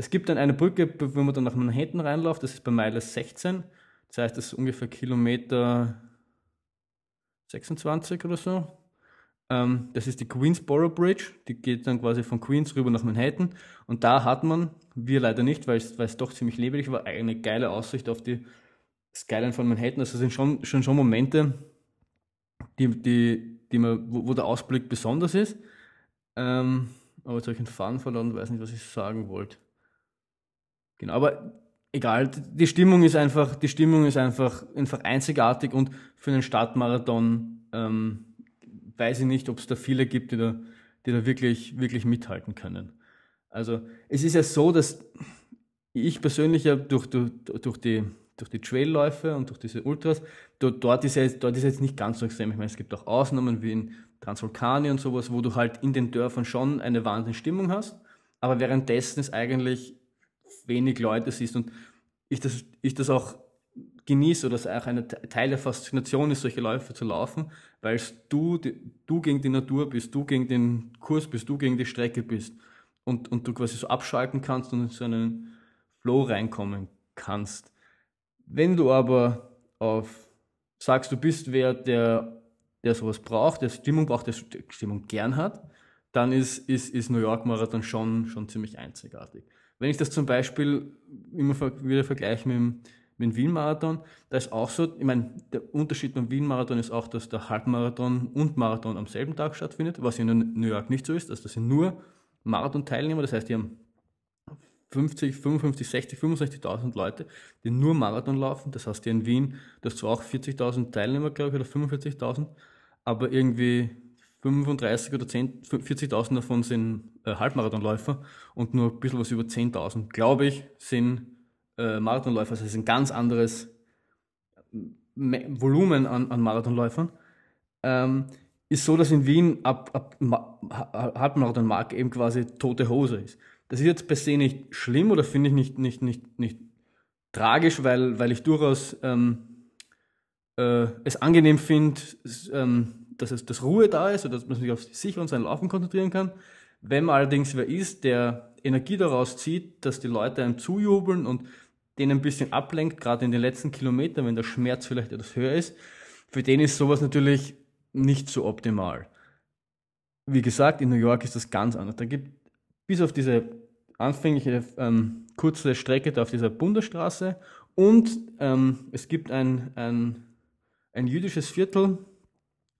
es gibt dann eine Brücke, wenn man dann nach Manhattan reinläuft, das ist bei Meile 16. Das heißt, das ist ungefähr Kilometer 26 oder so. Ähm, das ist die Queensboro Bridge, die geht dann quasi von Queens rüber nach Manhattan. Und da hat man, wir leider nicht, weil es, doch ziemlich lebendig war, eine geile Aussicht auf die Skyline von Manhattan. Also sind schon, schon, schon Momente, die, die, die man, wo, wo der Ausblick besonders ist. Ähm, aber jetzt habe ich einen Faden verloren, weiß nicht, was ich sagen wollte. Genau, aber egal, die Stimmung ist einfach, die Stimmung ist einfach, einfach einzigartig und für einen Startmarathon ähm, weiß ich nicht, ob es da viele gibt, die da, die da wirklich, wirklich mithalten können. Also es ist ja so, dass ich persönlich ja durch, durch, durch die durch die Trailläufe und durch diese Ultras, dort, dort, ist es, dort ist jetzt nicht ganz so extrem. Ich meine, es gibt auch Ausnahmen wie in Transvulkani und sowas, wo du halt in den Dörfern schon eine wahnsinnige Stimmung hast, aber währenddessen es eigentlich wenig Leute siehst und ich das, ich das auch genieße oder es auch ein Teil der Faszination ist, solche Läufe zu laufen, weil du, du gegen die Natur bist, du gegen den Kurs bist, du gegen die Strecke bist und, und du quasi so abschalten kannst und in so einen Flow reinkommen kannst. Wenn du aber auf sagst, du bist wer, der, der sowas braucht, der Stimmung braucht, der Stimmung gern hat, dann ist, ist, ist New York Marathon schon, schon ziemlich einzigartig. Wenn ich das zum Beispiel immer wieder vergleiche mit dem, mit dem Wien-Marathon, da ist auch so, ich meine, der Unterschied beim Wien-Marathon ist auch, dass der Halbmarathon und Marathon am selben Tag stattfindet, was in New York nicht so ist. Also das sind nur Marathon-Teilnehmer, das heißt, die haben 50, 55, 60, 65.000 Leute, die nur Marathon laufen. Das heißt, hier in Wien, das zwar auch 40.000 Teilnehmer, glaube ich, oder 45.000, aber irgendwie 35 oder 40.000 davon sind äh, Halbmarathonläufer und nur ein bisschen was über 10.000, glaube ich, sind äh, Marathonläufer. Also es ist ein ganz anderes Volumen an, an Marathonläufern. Ähm, ist so, dass in Wien ab, ab Halbmarathon-Marke eben quasi tote Hose ist. Das ist jetzt per se nicht schlimm oder finde ich nicht, nicht, nicht, nicht tragisch, weil, weil ich durchaus ähm, äh, es angenehm finde, ähm, dass es dass Ruhe da ist oder dass man sich auf sich und sein Laufen konzentrieren kann. Wenn man allerdings wer ist, der Energie daraus zieht, dass die Leute einem zujubeln und den ein bisschen ablenkt, gerade in den letzten Kilometern, wenn der Schmerz vielleicht etwas höher ist, für den ist sowas natürlich nicht so optimal. Wie gesagt, in New York ist das ganz anders. Da gibt bis auf diese anfängliche ähm, kurze Strecke da auf dieser Bundesstraße und ähm, es gibt ein, ein, ein jüdisches Viertel,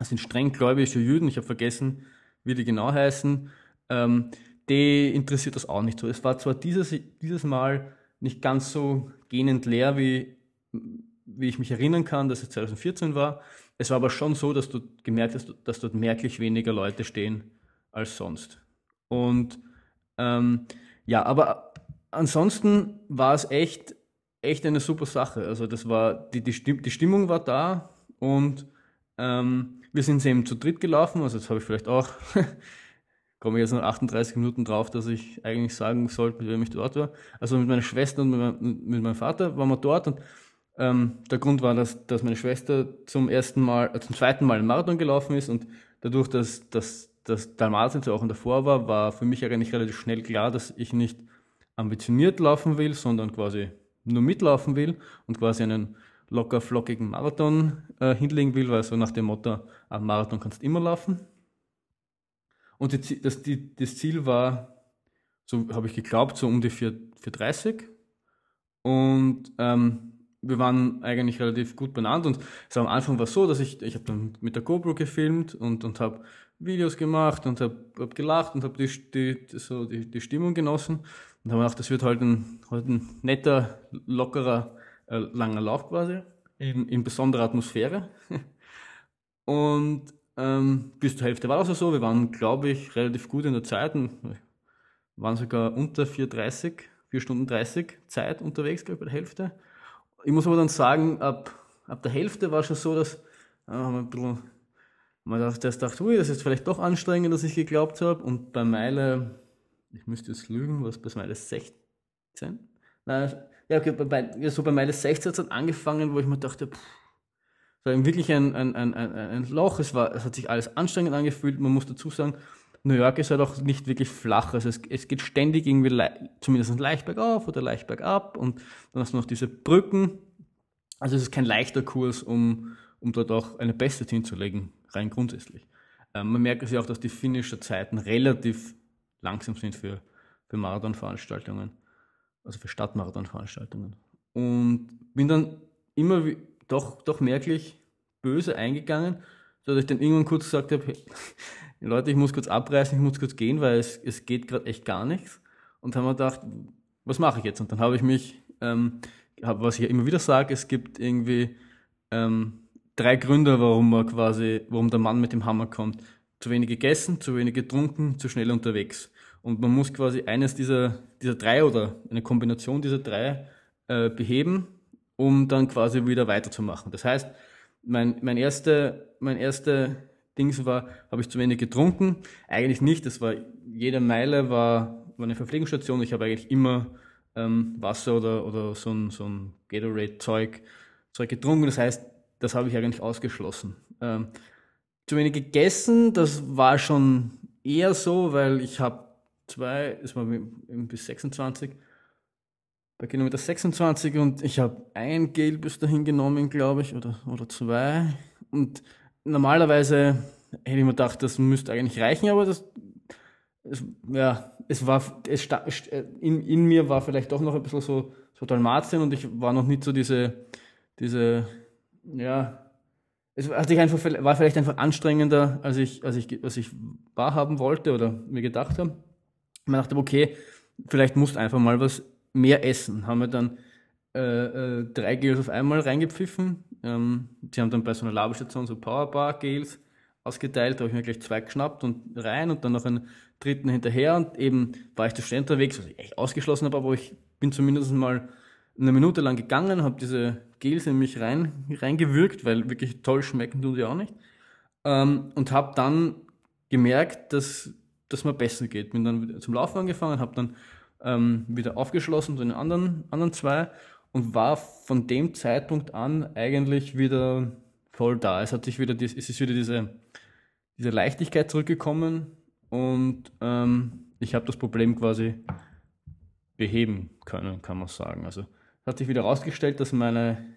das sind streng gläubige Jüden, ich habe vergessen, wie die genau heißen, ähm, die interessiert das auch nicht so. Es war zwar dieses, dieses Mal nicht ganz so gähnend leer, wie, wie ich mich erinnern kann, dass es 2014 war. Es war aber schon so, dass du gemerkt hast, dass dort merklich weniger Leute stehen als sonst. Und ähm, ja, aber ansonsten war es echt, echt eine super Sache. Also das war, die, die Stimmung war da und ähm, wir sind eben zu dritt gelaufen, also das habe ich vielleicht auch, komme ich jetzt noch 38 Minuten drauf, dass ich eigentlich sagen sollte, mit wem ich dort war. Also mit meiner Schwester und mit, mein, mit meinem Vater waren wir dort und ähm, der Grund war, dass, dass meine Schwester zum ersten Mal, äh, zum zweiten Mal einen Marathon gelaufen ist und dadurch, dass, dass dass Dalmatien auch davor war, war für mich eigentlich relativ schnell klar, dass ich nicht ambitioniert laufen will, sondern quasi nur mitlaufen will und quasi einen locker flockigen Marathon äh, hinlegen will, weil so nach dem Motto, am Marathon kannst du immer laufen. Und die, das, die, das Ziel war, so habe ich geglaubt, so um die 430. Und ähm, wir waren eigentlich relativ gut benannt und so am Anfang war es so, dass ich, ich habe dann mit der GoPro gefilmt und, und habe Videos gemacht und habe hab gelacht und habe die, die, so die, die Stimmung genossen und habe gedacht, das wird halt ein, halt ein netter, lockerer, äh, langer Lauf quasi, in, in besonderer Atmosphäre. und ähm, bis zur Hälfte war das also so, wir waren, glaube ich, relativ gut in der Zeit und waren sogar unter 4,30, 4 Stunden 30 Zeit unterwegs, glaube ich, bei der Hälfte. Ich muss aber dann sagen, ab, ab der Hälfte war schon so, dass äh, wir ein bisschen man dachte, das dachte, ui, das ist vielleicht doch anstrengender, als ich geglaubt habe. Und bei Meile, ich müsste jetzt lügen, was bei Meile 16? Nein, ja, okay, bei, so bei Meile 16 hat es angefangen, wo ich mir dachte, pff, es war wirklich ein, ein, ein, ein, Loch, es, war, es hat sich alles anstrengend angefühlt. Man muss dazu sagen, New York ist halt auch nicht wirklich flach. Also es, es geht ständig irgendwie zumindest leicht bergauf oder leicht bergab und dann hast du noch diese Brücken. Also es ist kein leichter Kurs, um, um dort auch eine Beste hinzulegen rein grundsätzlich. Ähm, man merkt es ja auch, dass die finnischen Zeiten relativ langsam sind für, für Marathonveranstaltungen, also für Stadtmarathonveranstaltungen. Und bin dann immer doch, doch merklich böse eingegangen, so dass ich dann irgendwann kurz gesagt habe, Leute, ich muss kurz abreißen, ich muss kurz gehen, weil es, es geht gerade echt gar nichts. Und haben wir gedacht, was mache ich jetzt? Und dann habe ich mich, ähm, hab, was ich ja immer wieder sage, es gibt irgendwie ähm, drei Gründe, warum man quasi, warum der Mann mit dem Hammer kommt. Zu wenig gegessen, zu wenig getrunken, zu schnell unterwegs. Und man muss quasi eines dieser, dieser drei oder eine Kombination dieser drei äh, beheben, um dann quasi wieder weiterzumachen. Das heißt, mein, mein erster, mein erster Dings war, habe ich zu wenig getrunken? Eigentlich nicht. Das war, jede Meile war, war eine Verpflegungsstation. Ich habe eigentlich immer ähm, Wasser oder, oder so ein, so ein Gatorade-Zeug Zeug getrunken. Das heißt, das habe ich eigentlich ausgeschlossen. Ähm, zu wenig gegessen, das war schon eher so, weil ich habe zwei, es war bis 26, bei Kilometer 26 und ich habe ein Gel bis dahin genommen, glaube ich, oder, oder zwei. Und normalerweise hätte ich mir gedacht, das müsste eigentlich reichen, aber das, es, ja, es war, es, in, in mir war vielleicht doch noch ein bisschen so, so Dalmatien und ich war noch nicht so diese, diese, ja, es hat sich einfach, war vielleicht einfach anstrengender, als ich, als ich, als ich wahrhaben wollte oder mir gedacht habe. Man dachte, okay, vielleicht musst einfach mal was mehr essen. Haben wir dann äh, äh, drei Gels auf einmal reingepfiffen. Ähm, sie haben dann bei so einer Laberstation so Powerbar-Gels ausgeteilt, da habe ich mir gleich zwei geschnappt und rein und dann noch einen dritten hinterher und eben war ich zu schnell unterwegs, was ich echt ausgeschlossen habe, aber ich bin zumindest mal eine Minute lang gegangen, habe diese Gels in mich rein, reingewürgt, weil wirklich toll schmecken tun sie auch nicht. Ähm, und habe dann gemerkt, dass, dass mir besser geht. Bin dann zum Laufen angefangen, habe dann ähm, wieder aufgeschlossen zu den anderen, anderen zwei und war von dem Zeitpunkt an eigentlich wieder voll da. Es hat sich wieder, es ist wieder diese, diese Leichtigkeit zurückgekommen und ähm, ich habe das Problem quasi beheben können, kann man sagen. Also hat sich wieder herausgestellt, dass meine,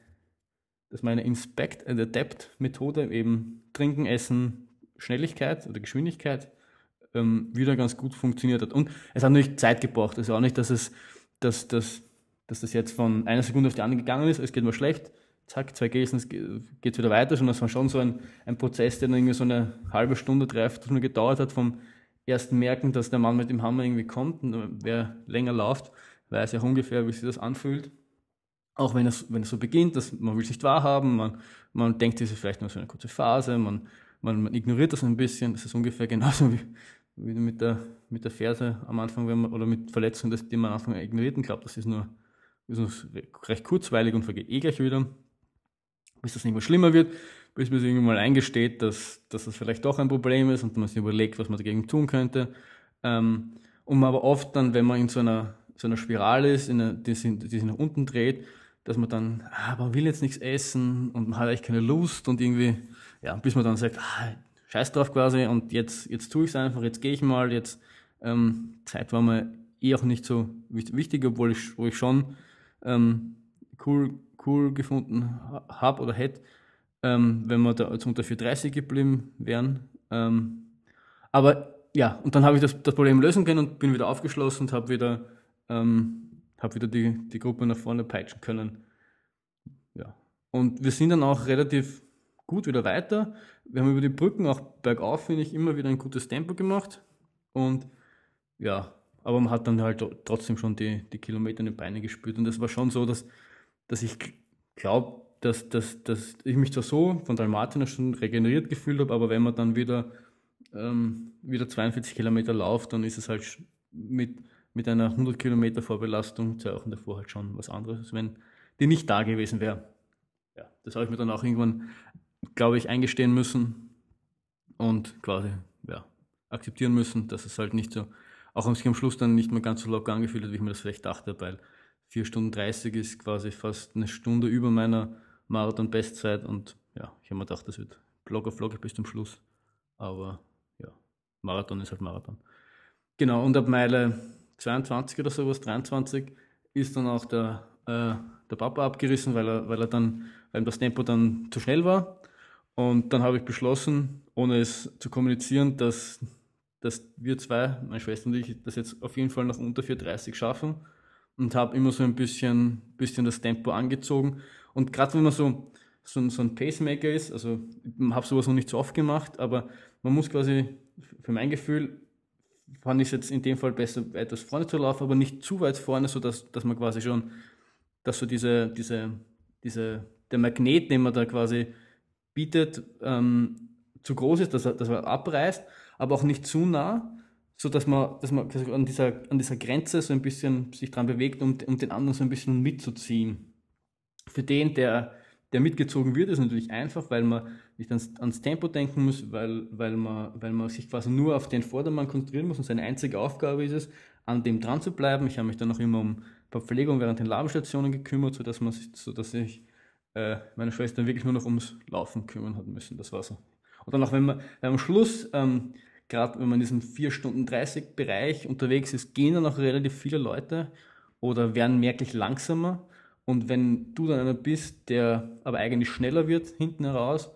dass meine Inspect and Adapt Methode eben Trinken, Essen, Schnelligkeit oder Geschwindigkeit ähm, wieder ganz gut funktioniert hat. Und es hat natürlich Zeit gebraucht. Also auch nicht, dass es, dass, dass, dass das jetzt von einer Sekunde auf die andere gegangen ist, es geht mir schlecht, zack, zwei Gläser, es geht wieder weiter, sondern es war schon so ein, ein Prozess, der dann irgendwie so eine halbe Stunde, dreiviertel Stunde gedauert hat, vom ersten Merken, dass der Mann mit dem Hammer irgendwie kommt und wer länger läuft, weiß ja ungefähr, wie sich das anfühlt. Auch wenn es, wenn es so beginnt, dass man will es nicht wahrhaben, man, man denkt, es ist vielleicht nur so eine kurze Phase, man, man, man ignoriert das ein bisschen, das ist ungefähr genauso wie, wie mit der, mit der Ferse am Anfang, wenn man, oder mit Verletzungen, die man am Anfang ignoriert und glaubt, das ist nur, ist nur recht kurzweilig und vergeht eh gleich wieder, bis das irgendwann schlimmer wird, bis man sich irgendwann mal eingesteht, dass, dass das vielleicht doch ein Problem ist und man sich überlegt, was man dagegen tun könnte. Ähm, und man aber oft dann, wenn man in so einer, so einer Spirale ist, in einer, die, sich, die sich nach unten dreht, dass man dann, ah, man will jetzt nichts essen und man hat eigentlich keine Lust und irgendwie, ja, bis man dann sagt, ah, scheiß drauf quasi und jetzt, jetzt tue ich es einfach, jetzt gehe ich mal, jetzt ähm, Zeit war mir eh auch nicht so wichtig, obwohl ich, wo ich schon ähm, cool, cool gefunden habe oder hätte, ähm, wenn wir da jetzt unter 430 geblieben wären. Ähm, aber ja, und dann habe ich das, das Problem lösen können und bin wieder aufgeschlossen und habe wieder, ähm, hab wieder die, die Gruppe nach vorne peitschen können. Ja. Und wir sind dann auch relativ gut wieder weiter. Wir haben über die Brücken auch bergauf, finde ich, immer wieder ein gutes Tempo gemacht. Und ja, aber man hat dann halt trotzdem schon die, die Kilometer in den Beinen gespürt. Und das war schon so, dass, dass ich glaube, dass, dass, dass ich mich zwar so von Dalmatiner schon regeneriert gefühlt habe, aber wenn man dann wieder, ähm, wieder 42 Kilometer läuft, dann ist es halt mit, mit einer 100 Kilometer Vorbelastung zwei Wochen davor halt schon was anderes, als wenn die nicht da gewesen wäre. Ja, das habe ich mir dann auch irgendwann glaube ich, eingestehen müssen und quasi ja, akzeptieren müssen, dass es halt nicht so, auch wenn sich am Schluss dann nicht mehr ganz so locker angefühlt hat, wie ich mir das vielleicht dachte, weil 4 Stunden 30 ist quasi fast eine Stunde über meiner Marathon-Bestzeit und ja, ich habe mir gedacht, das wird locker flockig bis zum Schluss, aber ja, Marathon ist halt Marathon. Genau, und ab Meile 22 oder sowas, 23, ist dann auch der, äh, der Papa abgerissen, weil er, weil er dann, weil das Tempo dann zu schnell war Und dann habe ich beschlossen, ohne es zu kommunizieren, dass, dass wir zwei, meine Schwester und ich, das jetzt auf jeden Fall noch unter 4,30 schaffen. Und habe immer so ein bisschen, bisschen das Tempo angezogen. Und gerade wenn man so, so, so ein Pacemaker ist, also ich habe sowas noch nicht so oft gemacht, aber man muss quasi, für mein Gefühl, fand ich es jetzt in dem Fall besser, etwas vorne zu laufen, aber nicht zu weit vorne, sodass dass man quasi schon, dass so diese, diese, diese, der Magnet, den man da quasi bietet, ähm, zu groß ist, dass er, dass er abreißt, aber auch nicht zu nah, so dass man, dass man an dieser, an dieser Grenze so ein bisschen sich dran bewegt, um, um den anderen so ein bisschen mitzuziehen. Für den, der, der mitgezogen wird, ist natürlich einfach, weil man nicht ans, ans Tempo denken muss, weil, weil, man, weil man sich quasi nur auf den Vordermann konzentrieren muss und seine einzige Aufgabe ist es, an dem dran zu bleiben. Ich habe mich dann noch immer um Verpflegung während den Labestationen gekümmert, sodass, man, sodass sich äh, meine Schwester wirklich nur noch ums Laufen kümmern hat müssen. Das war so. Und dann auch, wenn man am Schluss, ähm, gerade wenn man in diesem 4 Stunden 30 Bereich unterwegs ist, gehen dann auch relativ viele Leute oder werden merklich langsamer und wenn du dann einer bist, der aber eigentlich schneller wird hinten heraus,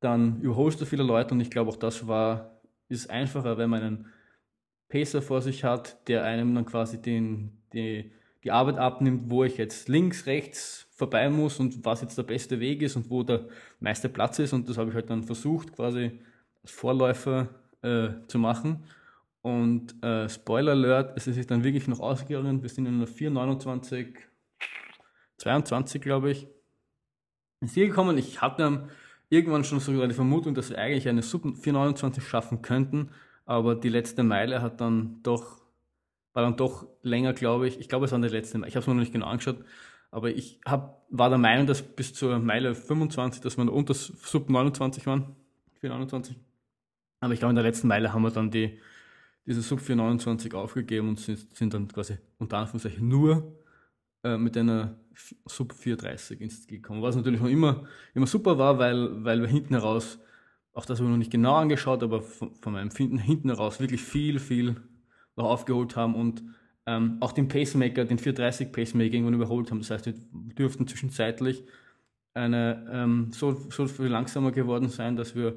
dann überholst du viele Leute und ich glaube auch das war, ist einfacher, wenn man einen Pacer vor sich hat, der einem dann quasi den, die, die Arbeit abnimmt, wo ich jetzt links, rechts vorbei muss und was jetzt der beste Weg ist und wo der meiste Platz ist. Und das habe ich halt dann versucht quasi als Vorläufer äh, zu machen. Und äh, Spoiler Alert, es ist sich dann wirklich noch ausgegangen, wir sind in einer 429 22, glaube ich, ins Ziel gekommen. Ich hatte irgendwann schon sogar die Vermutung, dass wir eigentlich eine Sub 429 schaffen könnten, aber die letzte Meile hat dann doch, war dann doch länger, glaube ich. Ich glaube, es war die letzte Meile. Ich habe es mir noch nicht genau angeschaut, aber ich hab, war der Meinung, dass bis zur Meile 25, dass wir unter Sub 29 waren, 429. Aber ich glaube, in der letzten Meile haben wir dann die, diese Sub 429 aufgegeben und sind, sind dann quasi unter Anführungszeichen nur äh, mit einer Sub 430 ins gekommen. Was natürlich noch immer, immer super war, weil, weil wir hinten heraus, auch das habe ich noch nicht genau angeschaut, aber von, von meinem Finden hinten heraus wirklich viel, viel noch aufgeholt haben und ähm, auch den Pacemaker, den 430 Pacemaker irgendwann überholt haben. Das heißt, wir dürften zwischenzeitlich eine, ähm, so, so viel langsamer geworden sein, dass wir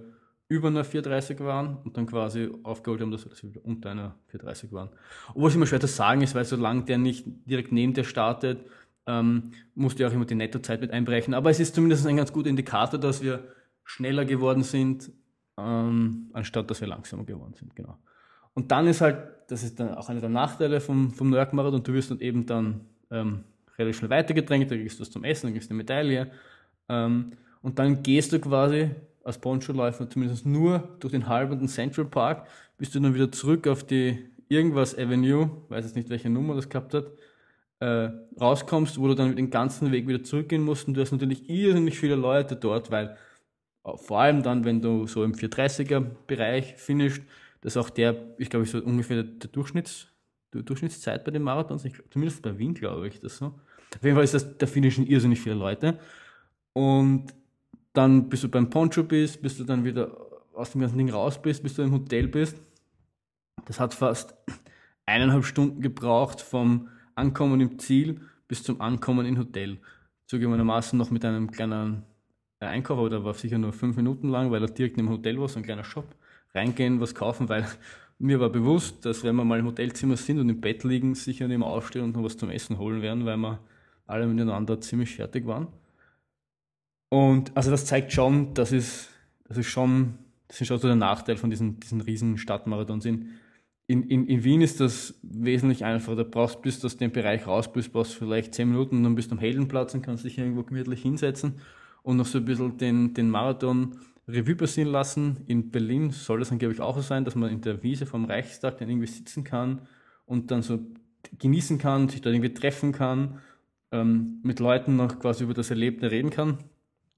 über einer 430 waren und dann quasi aufgeholt haben, dass wir wieder unter einer 430 waren. Obwohl es immer schwer zu sagen ist, weil solange der nicht direkt neben dir startet, ähm, musst du auch immer die Nettozeit mit einbrechen. Aber es ist zumindest ein ganz guter Indikator, dass wir schneller geworden sind, ähm, anstatt dass wir langsamer geworden sind, genau. Und dann ist halt, das ist dann auch einer der Nachteile vom, vom New York Marathon, du wirst dann eben dann ähm, relativ schnell weitergedrängt, da kriegst du was zum Essen, dann kriegst du eine Medaille. Ähm, und dann gehst du quasi als Poncho-Läufer zumindest nur durch den halben Central Park, bist du dann wieder zurück auf die irgendwas Avenue, weiß jetzt nicht, welche Nummer das gehabt hat, äh, rauskommst, wo du dann den ganzen Weg wieder zurückgehen musst und du hast natürlich irrsinnig viele Leute dort, weil äh, vor allem dann, wenn du so im 430er Bereich finisht, das ist auch der, ich glaube, so ungefähr der, Durchschnitts, die Durchschnittszeit bei den Marathons, ich, zumindest bei Wien, glaube ich, das so. Auf jeden Fall ist das, da finishen irrsinnig viele Leute. Und dann, bis du beim Poncho bist, bis du dann wieder aus dem ganzen Ding raus bist, bis du im Hotel bist. Das hat fast eineinhalb Stunden gebraucht vom Ankommen im Ziel bis zum Ankommen im Hotel. Zugegebenermaßen noch mit einem kleinen Einkauf, aber der war sicher nur fünf Minuten lang, weil er direkt im Hotel war, so ein kleiner Shop. Reingehen, was kaufen, weil mir war bewusst, dass wenn wir mal im Hotelzimmer sind und im Bett liegen, sicher nicht mehr aufstehen und noch was zum Essen holen werden, weil wir alle miteinander ziemlich fertig waren. Und also das zeigt schon, das ist, das ist schon, das ist schon so der Nachteil von diesen, diesen riesen Stadtmarathons. In, in, in, Wien ist das wesentlich einfacher. Da brauchst, bis du aus dem Bereich raus bist, brauchst du vielleicht zehn Minuten und dann bist du am Heldenplatz und kannst dich irgendwo gemütlich hinsetzen und noch so ein bisschen den, den Marathon Revue passieren lassen. In Berlin soll das angeblich auch so sein, dass man in der Wiese vom Reichstag dann irgendwie sitzen kann und dann so genießen kann, sich da irgendwie treffen kann, ähm, mit Leuten noch quasi über das Erlebte reden kann.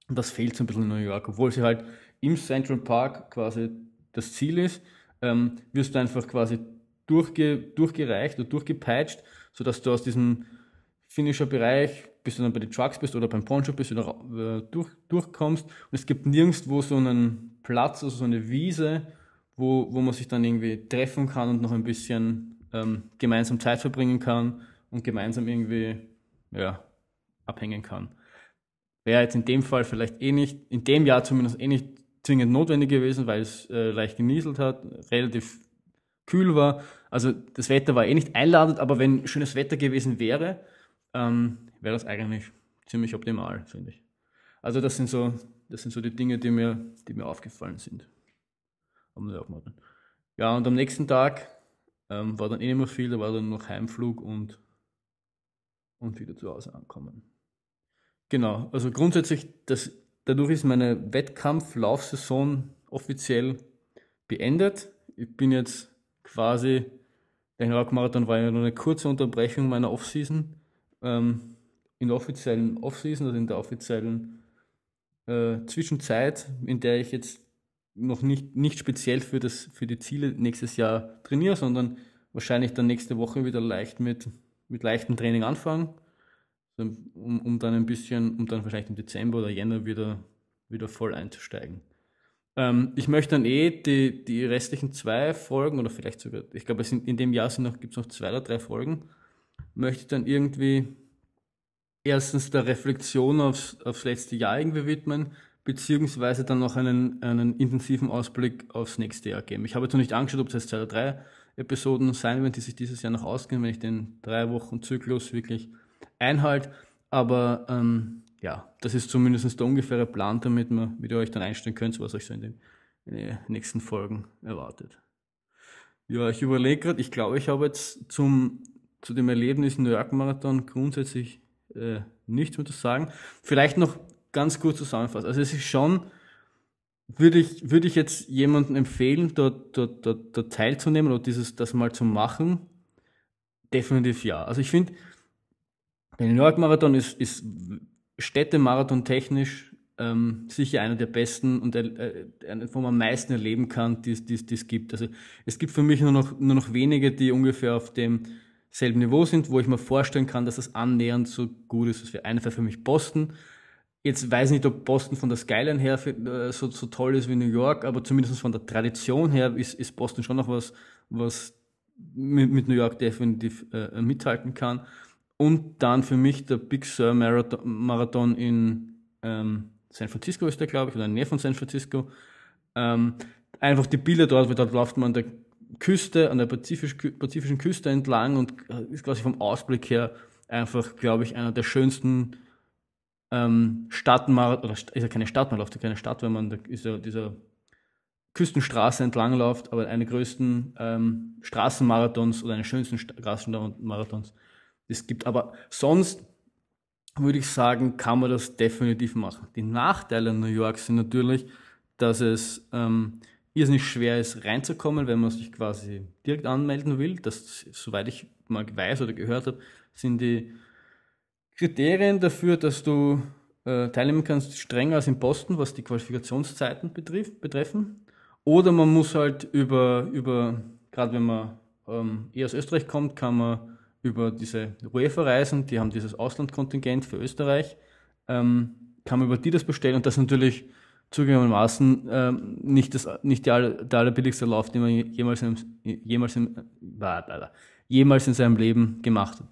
Und das fehlt so ein bisschen in New York, obwohl sie halt im Central Park quasi das Ziel ist, ähm, wirst du einfach quasi durchge, durchgereicht oder durchgepeitscht, sodass du aus diesem Finisher-Bereich, bis du dann bei den Trucks bist oder beim Poncho bist, wieder äh, durch, durchkommst. Und es gibt nirgendwo so einen Platz, also so eine Wiese, wo, wo man sich dann irgendwie treffen kann und noch ein bisschen ähm, gemeinsam Zeit verbringen kann und gemeinsam irgendwie ja, abhängen kann wäre jetzt in dem Fall vielleicht eh nicht, in dem Jahr zumindest eh nicht zwingend notwendig gewesen, weil es äh, leicht genieselt hat, relativ kühl war. Also das Wetter war eh nicht einladend, aber wenn schönes Wetter gewesen wäre, ähm, wäre das eigentlich ziemlich optimal, finde ich. Also das sind so, das sind so die Dinge, die mir, die mir aufgefallen sind. Ja, und am nächsten Tag ähm, war dann eh nicht mehr viel, da war dann noch Heimflug und, und wieder zu Hause ankommen. Genau, also grundsätzlich, das, dadurch ist meine Wettkampflaufsaison offiziell beendet. Ich bin jetzt quasi, der Rockmarathon war ja nur eine kurze Unterbrechung meiner Offseason. Ähm, in der offiziellen Offseason, also in der offiziellen äh, Zwischenzeit, in der ich jetzt noch nicht, nicht speziell für, das, für die Ziele nächstes Jahr trainiere, sondern wahrscheinlich dann nächste Woche wieder leicht mit, mit leichtem Training anfangen, um, um dann ein bisschen, um dann wahrscheinlich im Dezember oder Jänner wieder, wieder voll einzusteigen. Ähm, ich möchte dann eh die, die restlichen zwei Folgen, oder vielleicht sogar, ich glaube, in dem Jahr gibt es noch zwei oder drei Folgen, möchte ich dann irgendwie erstens der Reflexion aufs, aufs letzte Jahr irgendwie widmen, beziehungsweise dann noch einen, einen intensiven Ausblick aufs nächste Jahr geben. Ich habe jetzt noch nicht angeschaut, ob es jetzt zwei oder drei Episoden sein werden, die sich dieses Jahr noch ausgehen, wenn ich den drei Wochen Zyklus wirklich einhalte. Aber ähm, ja, das ist zumindest der ungefähre Plan, damit man, wie ihr euch dann einstellen könnt, was euch so in den, in den nächsten Folgen erwartet. Ja, ich überlege gerade, ich glaube, ich habe jetzt zum, zu dem Erlebnis New York Marathon grundsätzlich äh, nichts mehr zu sagen. Vielleicht noch ganz kurz zusammenfassen. Also es ist schon, würde ich, würde ich jetzt jemandem empfehlen, dort, dort, dort, dort teilzunehmen oder dieses, das mal zu machen? Definitiv ja. Also ich finde, der New York Marathon ist, ist Städtemarathon technisch ähm, sicher einer der besten und äh, wo man am meisten erleben kann, die es gibt. Also es gibt für mich nur noch, nur noch wenige, die ungefähr auf dem selben Niveau sind, wo ich mir vorstellen kann, dass das annähernd so gut ist. Das wäre einer für mich Boston. Jetzt weiß ich nicht, ob Boston von der Skyline her äh, so, so toll ist wie New York, aber zumindest von der Tradition her ist, ist Boston schon noch was, was mit, mit New York definitiv äh, mithalten kann. Und dann für mich der Big Sur Marathon in ähm, San Francisco ist der, glaube ich, oder in der Nähe von San Francisco. Ähm, einfach die Bilder dort, weil dort läuft man der Küste, an der Pazifisch, pazifischen Küste entlang und äh, ist quasi vom Ausblick her einfach, glaube ich, einer der schönsten ähm, Stadtmarathon, oder ist ja keine Stadt, man läuft ja keine Stadt, wenn man ja dieser Küstenstraße entlang läuft, aber eine größten ähm, Straßenmarathons oder eine schönsten Straßenmarathons es gibt. Aber sonst würde ich sagen, kann man das definitiv machen. Die Nachteile in New York sind natürlich, dass es ähm, irrsinnig schwer ist, reinzukommen, wenn man sich quasi direkt anmelden will. Das, soweit ich mal weiß oder gehört habe, sind die Kriterien dafür, dass du äh, teilnehmen kannst, strenger als in Boston, was die Qualifikationszeiten betrifft, betreffen. Oder man muss halt über, über gerade wenn man ähm, eher aus Österreich kommt, kann man über diese UEFA reisen, die haben dieses Auslandkontingent für Österreich, ähm, kann man über die das bestellen und das natürlich zugegebenermaßen äh, nicht, das, nicht der, der allerbilligste Lauf, den man jemals, in, jemals, in, jemals in seinem Leben gemacht hat.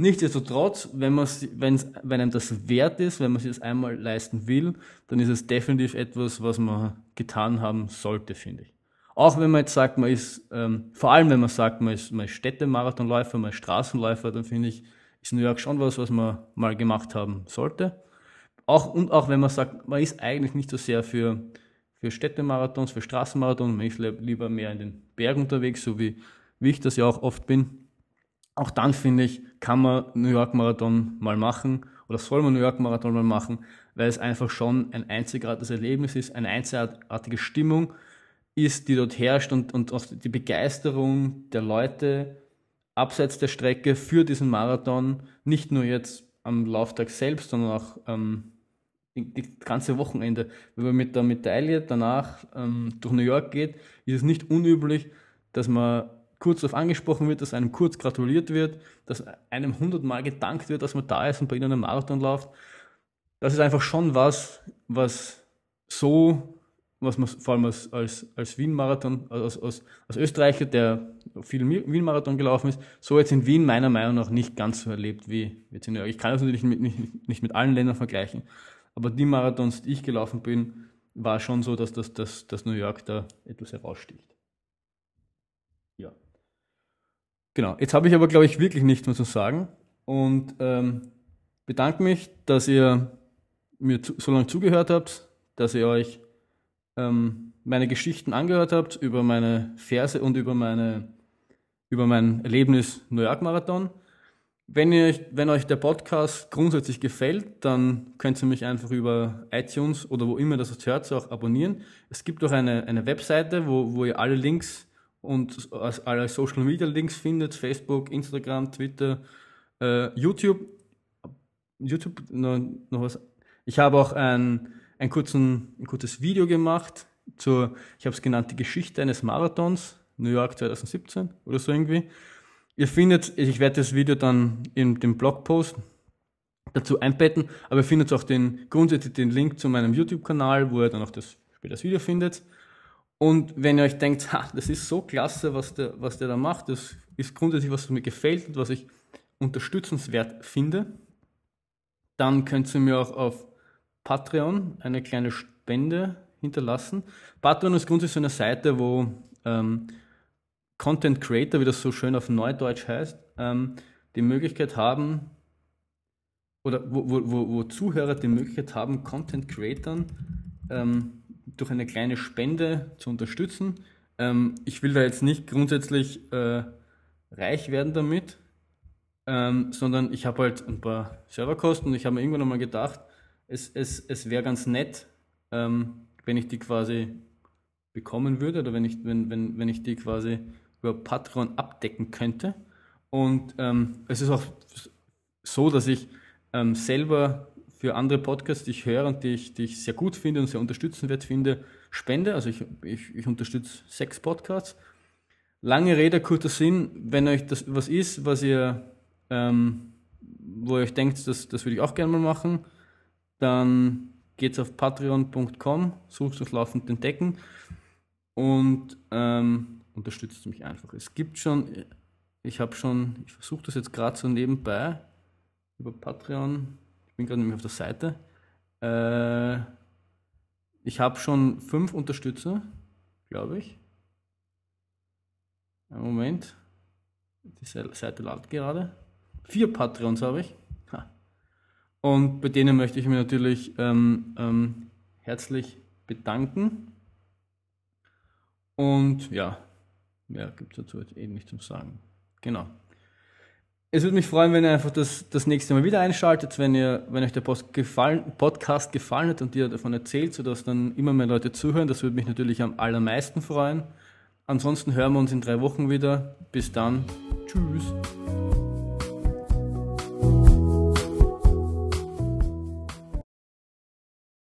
Nichtsdestotrotz, wenn, wenn einem das wert ist, wenn man sich das einmal leisten will, dann ist es definitiv etwas, was man getan haben sollte, finde ich. Auch wenn man jetzt sagt, man ist, ähm, vor allem wenn man sagt, man ist, man ist Städtemarathonläufer, man ist Straßenläufer, dann finde ich, ist New York schon was, was man mal gemacht haben sollte. Auch, und auch wenn man sagt, man ist eigentlich nicht so sehr für, für Städtemarathons, für Straßenmarathons, man ist lieber mehr in den Bergen unterwegs, so wie, wie ich das ja auch oft bin. Auch dann finde ich, kann man New York Marathon mal machen oder soll man New York Marathon mal machen, weil es einfach schon ein einzigartiges Erlebnis ist, eine einzigartige Stimmung ist, die dort herrscht und, und auch die Begeisterung der Leute abseits der Strecke für diesen Marathon, nicht nur jetzt am Lauftag selbst, sondern auch ähm, die ganze Wochenende. Wenn man mit der Medaille danach ähm, durch New York geht, ist es nicht unüblich, dass man kurz darauf angesprochen wird, dass einem kurz gratuliert wird, dass einem hundertmal gedankt wird, dass man da ist und bei ihnen einen Marathon läuft. Das ist einfach schon was, was so, was man vor allem als, als, als Wien-Marathon, als, als, als Österreicher, der viel Wien-Marathon gelaufen ist, so jetzt in Wien meiner Meinung nach nicht ganz so erlebt wie jetzt in New York. Ich kann das natürlich mit, nicht, nicht mit allen Ländern vergleichen, Aber die Marathons, die ich gelaufen bin, war schon so, dass das, das, das New York da etwas heraussticht. Ja. Genau, jetzt habe ich aber, glaube ich, wirklich nichts mehr zu sagen und ähm, bedanke mich, dass ihr mir zu, so lange zugehört habt, dass ihr euch ähm, meine Geschichten angehört habt über meine Verse und über, meine, über mein Erlebnis New York Marathon. Wenn, ihr, wenn euch der Podcast grundsätzlich gefällt, dann könnt ihr mich einfach über iTunes oder wo immer das hört, auch abonnieren. Es gibt auch eine, eine Webseite, wo, wo ihr alle Links und alle Social Media Links findet, Facebook, Instagram, Twitter, äh, YouTube. YouTube, noch, noch was. Ich habe auch ein, ein, kurzen, ein kurzes Video gemacht zur, ich habe es genannt, die Geschichte eines Marathons, New York 2017 oder so irgendwie. Ihr findet, ich werde das Video dann in dem Blogpost dazu einbetten, aber ihr findet auch den, grundsätzlich den Link zu meinem YouTube-Kanal, wo ihr dann auch das, später das Video findet. Und wenn ihr euch denkt, ha, das ist so klasse, was der, was der da macht, das ist grundsätzlich, was mir gefällt und was ich unterstützenswert finde, dann könnt ihr mir auch auf Patreon eine kleine Spende hinterlassen. Patreon ist grundsätzlich so eine Seite, wo ähm, Content Creator, wie das so schön auf Neudeutsch heißt, ähm, die Möglichkeit haben, oder wo, wo, wo, wo Zuhörer die Möglichkeit haben, Content Creatern ähm, durch eine kleine Spende zu unterstützen. Ähm, ich will da jetzt nicht grundsätzlich äh, reich werden damit, ähm, sondern ich habe halt ein paar Serverkosten und ich habe mir irgendwann einmal gedacht, es, es, es wäre ganz nett, ähm, wenn ich die quasi bekommen würde oder wenn ich, wenn, wenn, wenn ich die quasi über Patreon abdecken könnte. Und ähm, es ist auch so, dass ich ähm, selber für andere Podcasts, die ich höre und die ich, die ich sehr gut finde und sehr unterstützenswert finde, spende. Also ich, ich, ich unterstütze sechs Podcasts. Lange Rede, kurzer Sinn, wenn euch das was ist, was ihr, ähm, wo ihr euch denkt, das, das würde ich auch gerne mal machen, dann geht's auf patreon.com, sucht es laufend entdecken und ähm, unterstützt mich einfach. Es gibt schon, ich habe schon, ich versuche das jetzt gerade so nebenbei über Patreon. Ich bin gerade nämlich auf der Seite. Äh, ich habe schon fünf Unterstützer, glaube ich. Einen Moment. Die Seite ladet gerade. Vier Patreons habe ich. Und bei denen möchte ich mich natürlich ähm, ähm, herzlich bedanken. Und ja, Mehr gibt es dazu jetzt eh nicht zum Sagen. Genau. Es würde mich freuen, wenn ihr einfach das, das nächste Mal wieder einschaltet, wenn, ihr, wenn euch der gefallen, Podcast gefallen hat und ihr davon erzählt, sodass dann immer mehr Leute zuhören. Das würde mich natürlich am allermeisten freuen. Ansonsten hören wir uns in drei Wochen wieder. Bis dann. Tschüss.